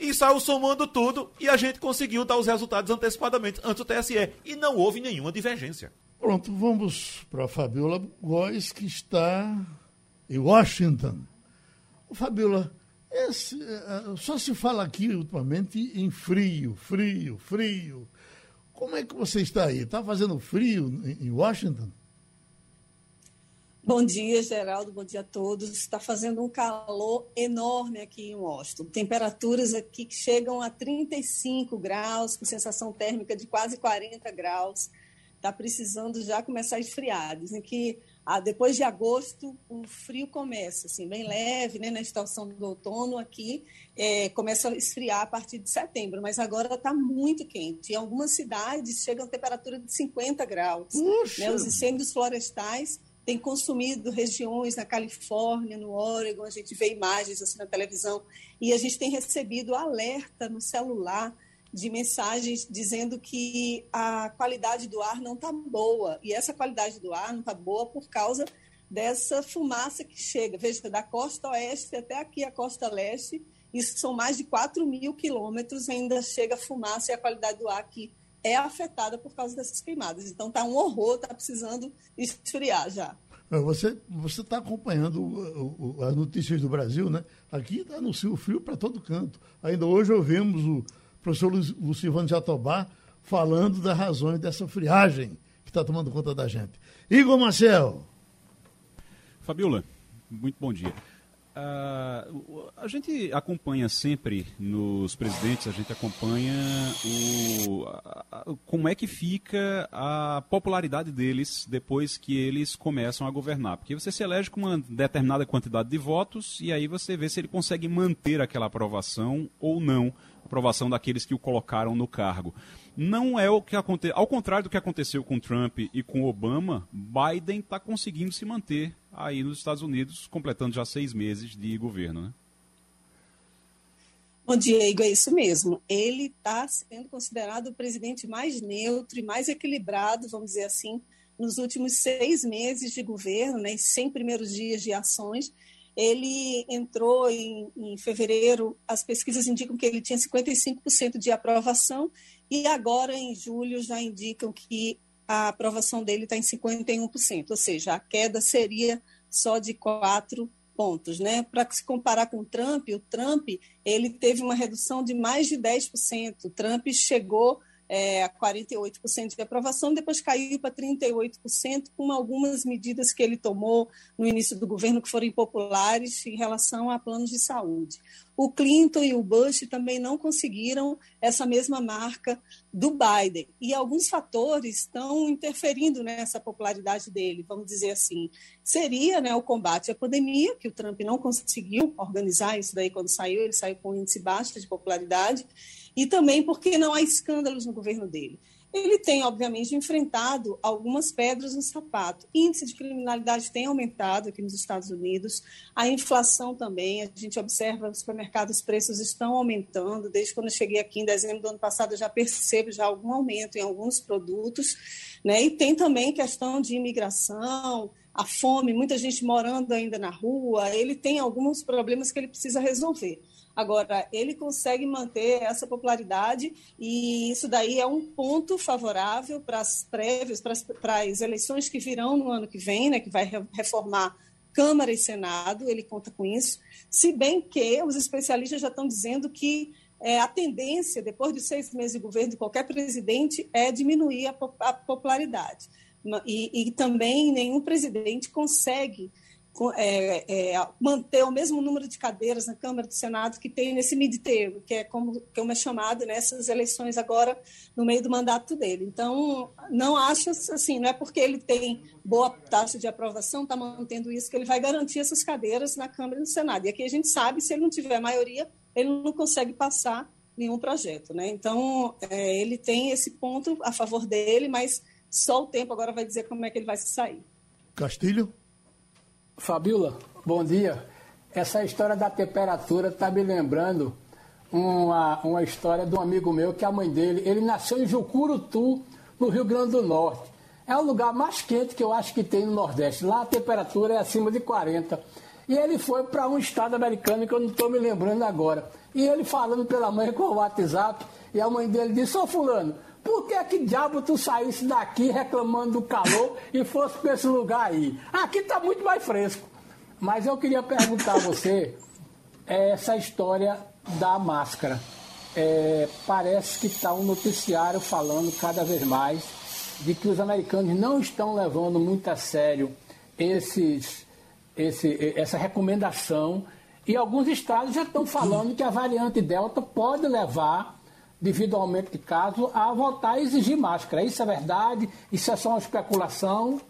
E saiu somando tudo e a gente conseguiu dar os resultados antecipadamente antes do TSE e não houve nenhuma divergência. Pronto, vamos para a Fabiola Góes, que está em Washington. Fabiola, esse, uh, só se fala aqui ultimamente em frio, frio, frio. Como é que você está aí? Está fazendo frio em Washington? Bom dia, Geraldo. Bom dia a todos. Está fazendo um calor enorme aqui em Washington. Temperaturas aqui que chegam a 35 graus, com sensação térmica de quase 40 graus. Está precisando já começar a esfriar. Dizem que ah, depois de agosto, o frio começa, assim, bem leve, né? Na estação do outono aqui, é, começa a esfriar a partir de setembro, mas agora está muito quente. Em algumas cidades chegam a temperatura de 50 graus. Né? Os incêndios florestais têm consumido regiões na Califórnia, no Oregon, a gente vê imagens assim na televisão, e a gente tem recebido alerta no celular de mensagens dizendo que a qualidade do ar não está boa. E essa qualidade do ar não está boa por causa dessa fumaça que chega. Veja, da costa oeste até aqui a costa leste, isso são mais de 4 mil quilômetros, ainda chega fumaça e a qualidade do ar aqui é afetada por causa dessas queimadas. Então está um horror, está precisando esfriar já. Você está acompanhando as notícias do Brasil, né? Aqui está no frio para todo canto. Ainda hoje ouvimos o, professor Lucivano Jatobá falando das razões dessa friagem que está tomando conta da gente. Igor Marcel. Fabiola, muito bom dia. Uh, a gente acompanha sempre nos presidentes, a gente acompanha o, a, a, como é que fica a popularidade deles depois que eles começam a governar. Porque você se elege com uma determinada quantidade de votos e aí você vê se ele consegue manter aquela aprovação ou não aprovação daqueles que o colocaram no cargo. Não é o que aconteceu. Ao contrário do que aconteceu com Trump e com Obama, Biden está conseguindo se manter aí nos Estados Unidos, completando já seis meses de governo, né? Bom, Diego, é isso mesmo. Ele está sendo considerado o presidente mais neutro e mais equilibrado, vamos dizer assim, nos últimos seis meses de governo, né, 100 primeiros dias de ações. Ele entrou em, em fevereiro, as pesquisas indicam que ele tinha 55% de aprovação, e agora, em julho, já indicam que a aprovação dele está em 51%, ou seja, a queda seria só de 4 pontos, né? Para se comparar com o Trump, o Trump ele teve uma redução de mais de 10%. O Trump chegou é, a 48% de aprovação, depois caiu para 38%, com algumas medidas que ele tomou no início do governo que foram impopulares em relação a planos de saúde. O Clinton e o Bush também não conseguiram essa mesma marca do Biden. E alguns fatores estão interferindo nessa popularidade dele, vamos dizer assim. Seria né, o combate à pandemia, que o Trump não conseguiu organizar isso daí quando saiu, ele saiu com um índice baixo de popularidade e também porque não há escândalos no governo dele. Ele tem, obviamente, enfrentado algumas pedras no sapato. Índice de criminalidade tem aumentado aqui nos Estados Unidos, a inflação também. A gente observa os supermercados, os preços estão aumentando. Desde quando eu cheguei aqui em dezembro do ano passado, eu já percebo já algum aumento em alguns produtos. Né? E tem também questão de imigração, a fome, muita gente morando ainda na rua. Ele tem alguns problemas que ele precisa resolver. Agora, ele consegue manter essa popularidade e isso daí é um ponto favorável para as prévias, para as, eleições que virão no ano que vem, né, que vai reformar Câmara e Senado, ele conta com isso, se bem que os especialistas já estão dizendo que é, a tendência, depois de seis meses de governo de qualquer presidente, é diminuir a, a popularidade. E, e também nenhum presidente consegue é, é, manter o mesmo número de cadeiras na Câmara do Senado que tem nesse mid-term, que é como, como é chamado nessas eleições agora no meio do mandato dele. Então, não acho assim, não é porque ele tem boa taxa de aprovação, está mantendo isso, que ele vai garantir essas cadeiras na Câmara e no Senado. E aqui a gente sabe, se ele não tiver maioria, ele não consegue passar nenhum projeto. Né? Então, é, ele tem esse ponto a favor dele, mas só o tempo agora vai dizer como é que ele vai se sair. Castilho? Fabiola, bom dia. Essa história da temperatura está me lembrando uma, uma história de um amigo meu que a mãe dele, ele nasceu em Jucurutu, no Rio Grande do Norte. É o lugar mais quente que eu acho que tem no Nordeste. Lá a temperatura é acima de 40. E ele foi para um estado americano que eu não estou me lembrando agora. E ele falando pela mãe com o WhatsApp, e a mãe dele disse, ô fulano, por que que diabo tu saísse daqui reclamando do calor e fosse para esse lugar aí? Aqui está muito mais fresco. Mas eu queria perguntar a você essa história da máscara. É, parece que está um noticiário falando cada vez mais de que os americanos não estão levando muito a sério esses, esse, essa recomendação e alguns estados já estão falando que a variante Delta pode levar devido ao aumento de casos, a voltar a exigir máscara. Isso é verdade? Isso é só uma especulação?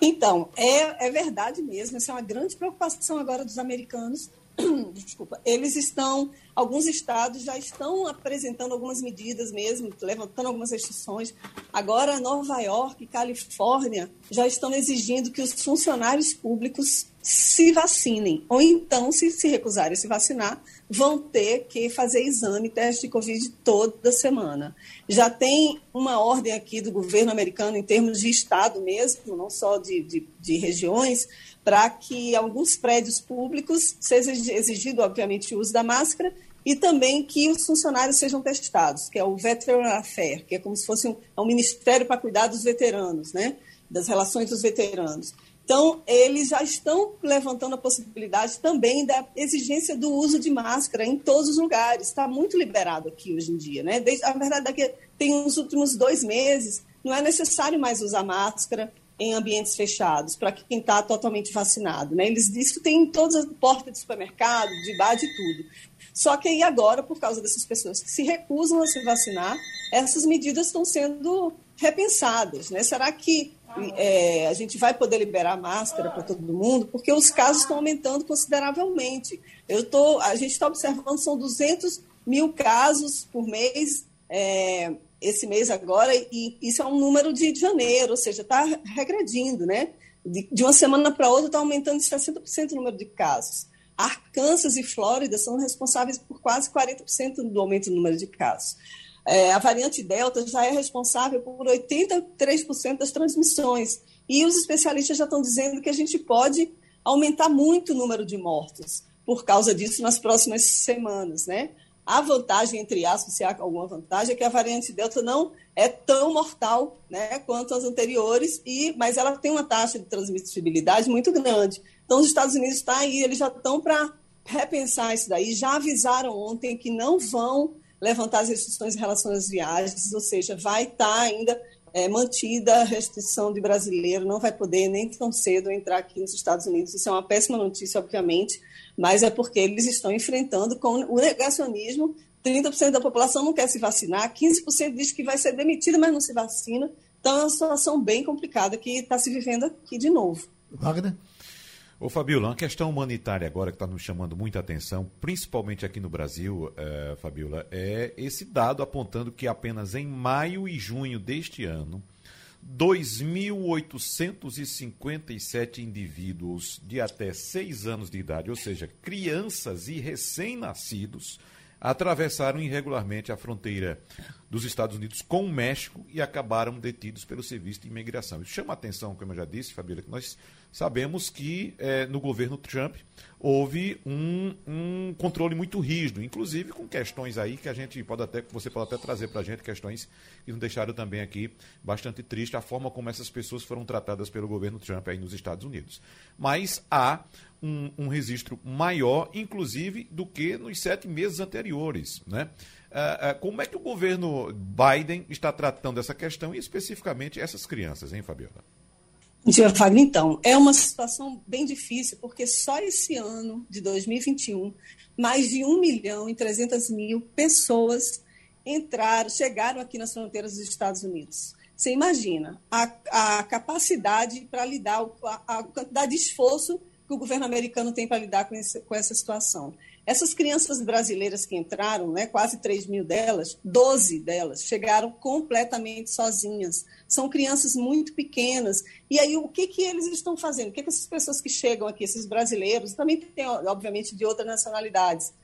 Então, é, é verdade mesmo. Essa é uma grande preocupação agora dos americanos. Desculpa. Eles estão, alguns estados já estão apresentando algumas medidas mesmo, levantando algumas restrições. Agora, Nova York Califórnia já estão exigindo que os funcionários públicos se vacinem. Ou então, se se recusarem a se vacinar, vão ter que fazer exame, teste de Covid toda semana. Já tem uma ordem aqui do governo americano, em termos de Estado mesmo, não só de, de, de regiões, para que alguns prédios públicos seja exigido, obviamente, o uso da máscara e também que os funcionários sejam testados, que é o Veteran Affair, que é como se fosse um, é um ministério para cuidar dos veteranos, né? das relações dos veteranos. Então, eles já estão levantando a possibilidade também da exigência do uso de máscara em todos os lugares. Está muito liberado aqui hoje em dia. Né? Desde, a verdade é que tem os últimos dois meses, não é necessário mais usar máscara em ambientes fechados para quem está totalmente vacinado. Né? Eles isso tem em todas as portas de supermercado, de bar, de tudo. Só que aí agora, por causa dessas pessoas que se recusam a se vacinar, essas medidas estão sendo repensadas. Né? Será que é, a gente vai poder liberar máscara para todo mundo, porque os casos estão aumentando consideravelmente. Eu tô, a gente está observando, são 200 mil casos por mês, é, esse mês agora, e isso é um número de janeiro, ou seja, está regredindo, né? De, de uma semana para outra está aumentando de 60% o número de casos. Arkansas e Flórida são responsáveis por quase 40% do aumento do número de casos. É, a variante Delta já é responsável por 83% das transmissões. E os especialistas já estão dizendo que a gente pode aumentar muito o número de mortos por causa disso nas próximas semanas, né? A vantagem, entre aspas, se há alguma vantagem, é que a variante Delta não é tão mortal né, quanto as anteriores, e, mas ela tem uma taxa de transmissibilidade muito grande. Então, os Estados Unidos estão tá aí, eles já estão para repensar isso daí. Já avisaram ontem que não vão levantar as restrições em relação às viagens, ou seja, vai estar tá ainda é, mantida a restrição de brasileiro, não vai poder nem tão cedo entrar aqui nos Estados Unidos. Isso é uma péssima notícia, obviamente, mas é porque eles estão enfrentando com o negacionismo. 30% da população não quer se vacinar, 15% diz que vai ser demitida, mas não se vacina. Então é uma situação bem complicada que está se vivendo aqui de novo. Wagner? Ô Fabiola, uma questão humanitária agora que está nos chamando muita atenção, principalmente aqui no Brasil, Fabiola, é esse dado apontando que apenas em maio e junho deste ano, 2.857 indivíduos de até 6 anos de idade, ou seja, crianças e recém-nascidos, atravessaram irregularmente a fronteira dos Estados Unidos com o México e acabaram detidos pelo Serviço de Imigração. Isso chama a atenção, como eu já disse, Fabíola, que nós sabemos que é, no governo Trump houve um, um, controle muito rígido, inclusive com questões aí que a gente pode até, você pode até trazer para a gente, questões que nos deixaram também aqui bastante triste, a forma como essas pessoas foram tratadas pelo governo Trump aí nos Estados Unidos. Mas há um, um registro maior, inclusive, do que nos sete meses anteriores. Né? Uh, uh, como é que o governo Biden está tratando essa questão e especificamente essas crianças, hein, Fabiola? Dia Fagner, então, é uma situação bem difícil, porque só esse ano de 2021, mais de 1 milhão e 300 mil pessoas entraram, chegaram aqui nas fronteiras dos Estados Unidos. Você imagina a, a capacidade para lidar, a, a, quantidade de esforço que o governo americano tem para lidar com, esse, com essa situação. Essas crianças brasileiras que entraram, né, quase 3 mil delas, 12 delas chegaram completamente sozinhas. São crianças muito pequenas. E aí, o que, que eles estão fazendo? O que, que essas pessoas que chegam aqui, esses brasileiros, também tem, obviamente, de outras nacionalidades,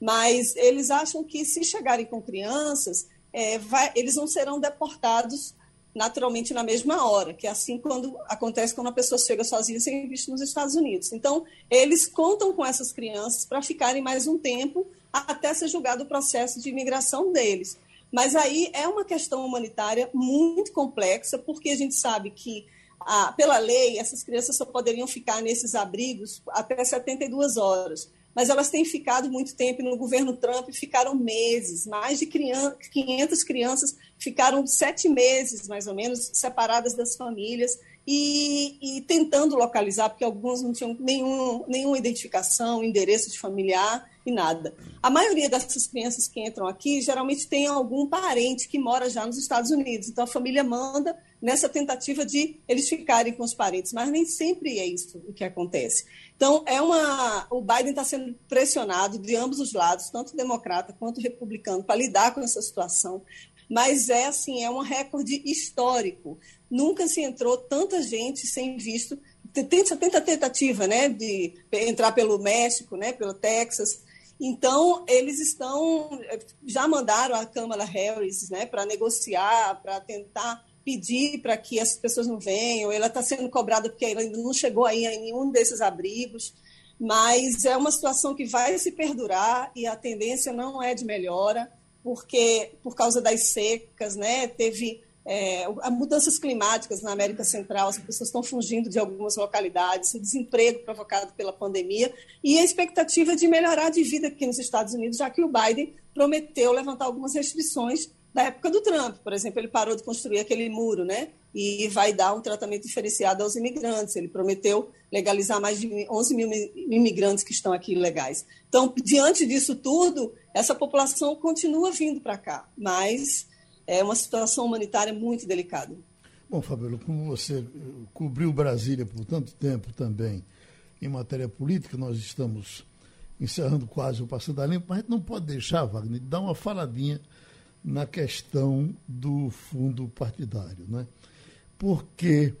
mas eles acham que se chegarem com crianças, é, vai, eles não serão deportados naturalmente na mesma hora, que é assim quando acontece quando a pessoa chega sozinha sem visto nos Estados Unidos. Então, eles contam com essas crianças para ficarem mais um tempo até ser julgado o processo de imigração deles. Mas aí é uma questão humanitária muito complexa, porque a gente sabe que, ah, pela lei, essas crianças só poderiam ficar nesses abrigos até 72 horas mas elas têm ficado muito tempo no governo Trump, ficaram meses, mais de criança, 500 crianças ficaram sete meses, mais ou menos, separadas das famílias e, e tentando localizar, porque alguns não tinham nenhum, nenhuma identificação, endereço de familiar e nada. A maioria dessas crianças que entram aqui geralmente tem algum parente que mora já nos Estados Unidos, então a família manda nessa tentativa de eles ficarem com os parentes, mas nem sempre é isso o que acontece. Então, é uma, o Biden está sendo pressionado de ambos os lados, tanto democrata quanto republicano, para lidar com essa situação. Mas é assim, é um recorde histórico. Nunca se entrou tanta gente sem visto. Tem tenta tentativa, né, de entrar pelo México, né, pelo Texas. Então, eles estão já mandaram a Câmara Harris, né, para negociar, para tentar pedir para que as pessoas não venham, ela está sendo cobrada porque ela ainda não chegou aí em nenhum desses abrigos, mas é uma situação que vai se perdurar e a tendência não é de melhora, porque por causa das secas, né, teve é, mudanças climáticas na América Central, as pessoas estão fugindo de algumas localidades, o desemprego provocado pela pandemia e a expectativa de melhorar de vida aqui nos Estados Unidos, já que o Biden prometeu levantar algumas restrições da época do Trump. Por exemplo, ele parou de construir aquele muro, né? E vai dar um tratamento diferenciado aos imigrantes. Ele prometeu legalizar mais de 11 mil imigrantes que estão aqui ilegais. Então, diante disso tudo, essa população continua vindo para cá, mas é uma situação humanitária muito delicada. Bom, Fabíola, como você cobriu Brasília por tanto tempo também em matéria política, nós estamos encerrando quase o Passando a Limpo, mas não pode deixar, Wagner, de dar uma faladinha na questão do fundo partidário, né? Porque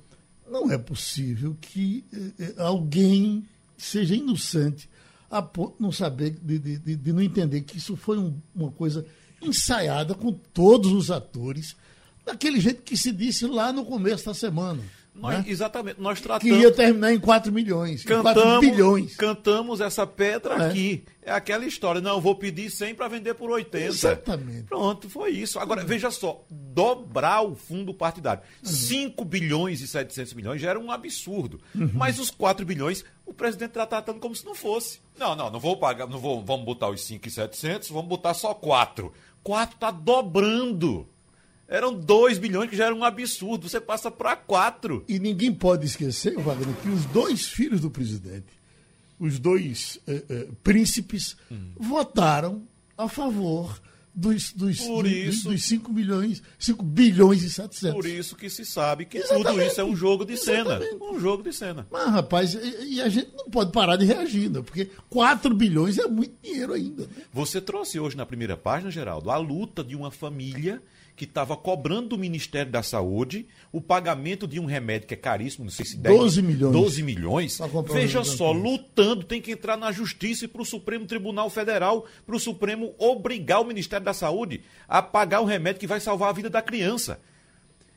não é possível que eh, eh, alguém seja inocente a ponto de não saber, de, de, de não entender que isso foi um, uma coisa ensaiada com todos os atores, daquele jeito que se disse lá no começo da semana. Nós, né? Exatamente. Nós que tratamos. ia terminar em 4 milhões, em 4 Cantamos, bilhões. cantamos essa pedra É. aqui. É aquela história. Não, vou pedir 100 para vender por 80. Exatamente. Pronto, foi isso. Agora, veja só, dobrar o fundo partidário. Uhum. 5 bilhões e 700 milhões já era um absurdo. Uhum. Mas os 4 bilhões, o presidente está tratando como se não fosse. Não, não, não vou pagar, não vou, vamos botar os 5 e 700, vamos botar só 4. 4 está dobrando. Eram 2 bilhões que já era um absurdo. Você passa para 4. E ninguém pode esquecer, Wagner, que os dois filhos do presidente, os dois eh, eh, príncipes, votaram a favor dos, dos, dos- isso- dos 5 milhões, 5 bilhões e 700. Por isso que se sabe que Exatamente. tudo isso é um jogo de cena. Exatamente. Um jogo de cena. Mas, rapaz, e, e a gente não pode parar de reagir, né? porque 4 bilhões é muito dinheiro ainda. Né? Você trouxe hoje na primeira página, Geraldo, a luta de uma família que estava cobrando do Ministério da Saúde o pagamento de um remédio que é caríssimo, não sei se 10, 12 milhões. 12 milhões. Veja só, lutando, tem que entrar na Justiça e para o Supremo Tribunal Federal, para o Supremo obrigar o Ministério da Saúde a pagar um remédio que vai salvar a vida da criança.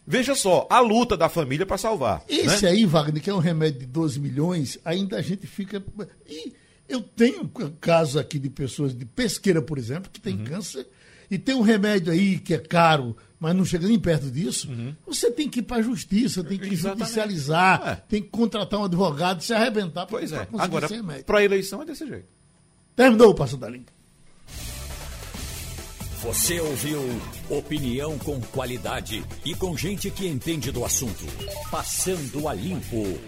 Veja só, a luta da família para salvar. Esse né? aí, Wagner, que é um remédio de 12 milhões, ainda a gente fica. E eu tenho casos aqui de pessoas de pesqueira, por exemplo, que Uhum. tem câncer, e tem um remédio aí que é caro, mas não chega nem perto disso. Uhum. Você tem que ir para a justiça, tem que Exatamente. judicializar, É. tem que contratar um advogado, se arrebentar para Pois é. conseguir Agora, esse remédio. para a eleição é desse jeito. Terminou o Passo da Limpa. Você ouviu opinião com qualidade e com gente que entende do assunto. Passando a limpo.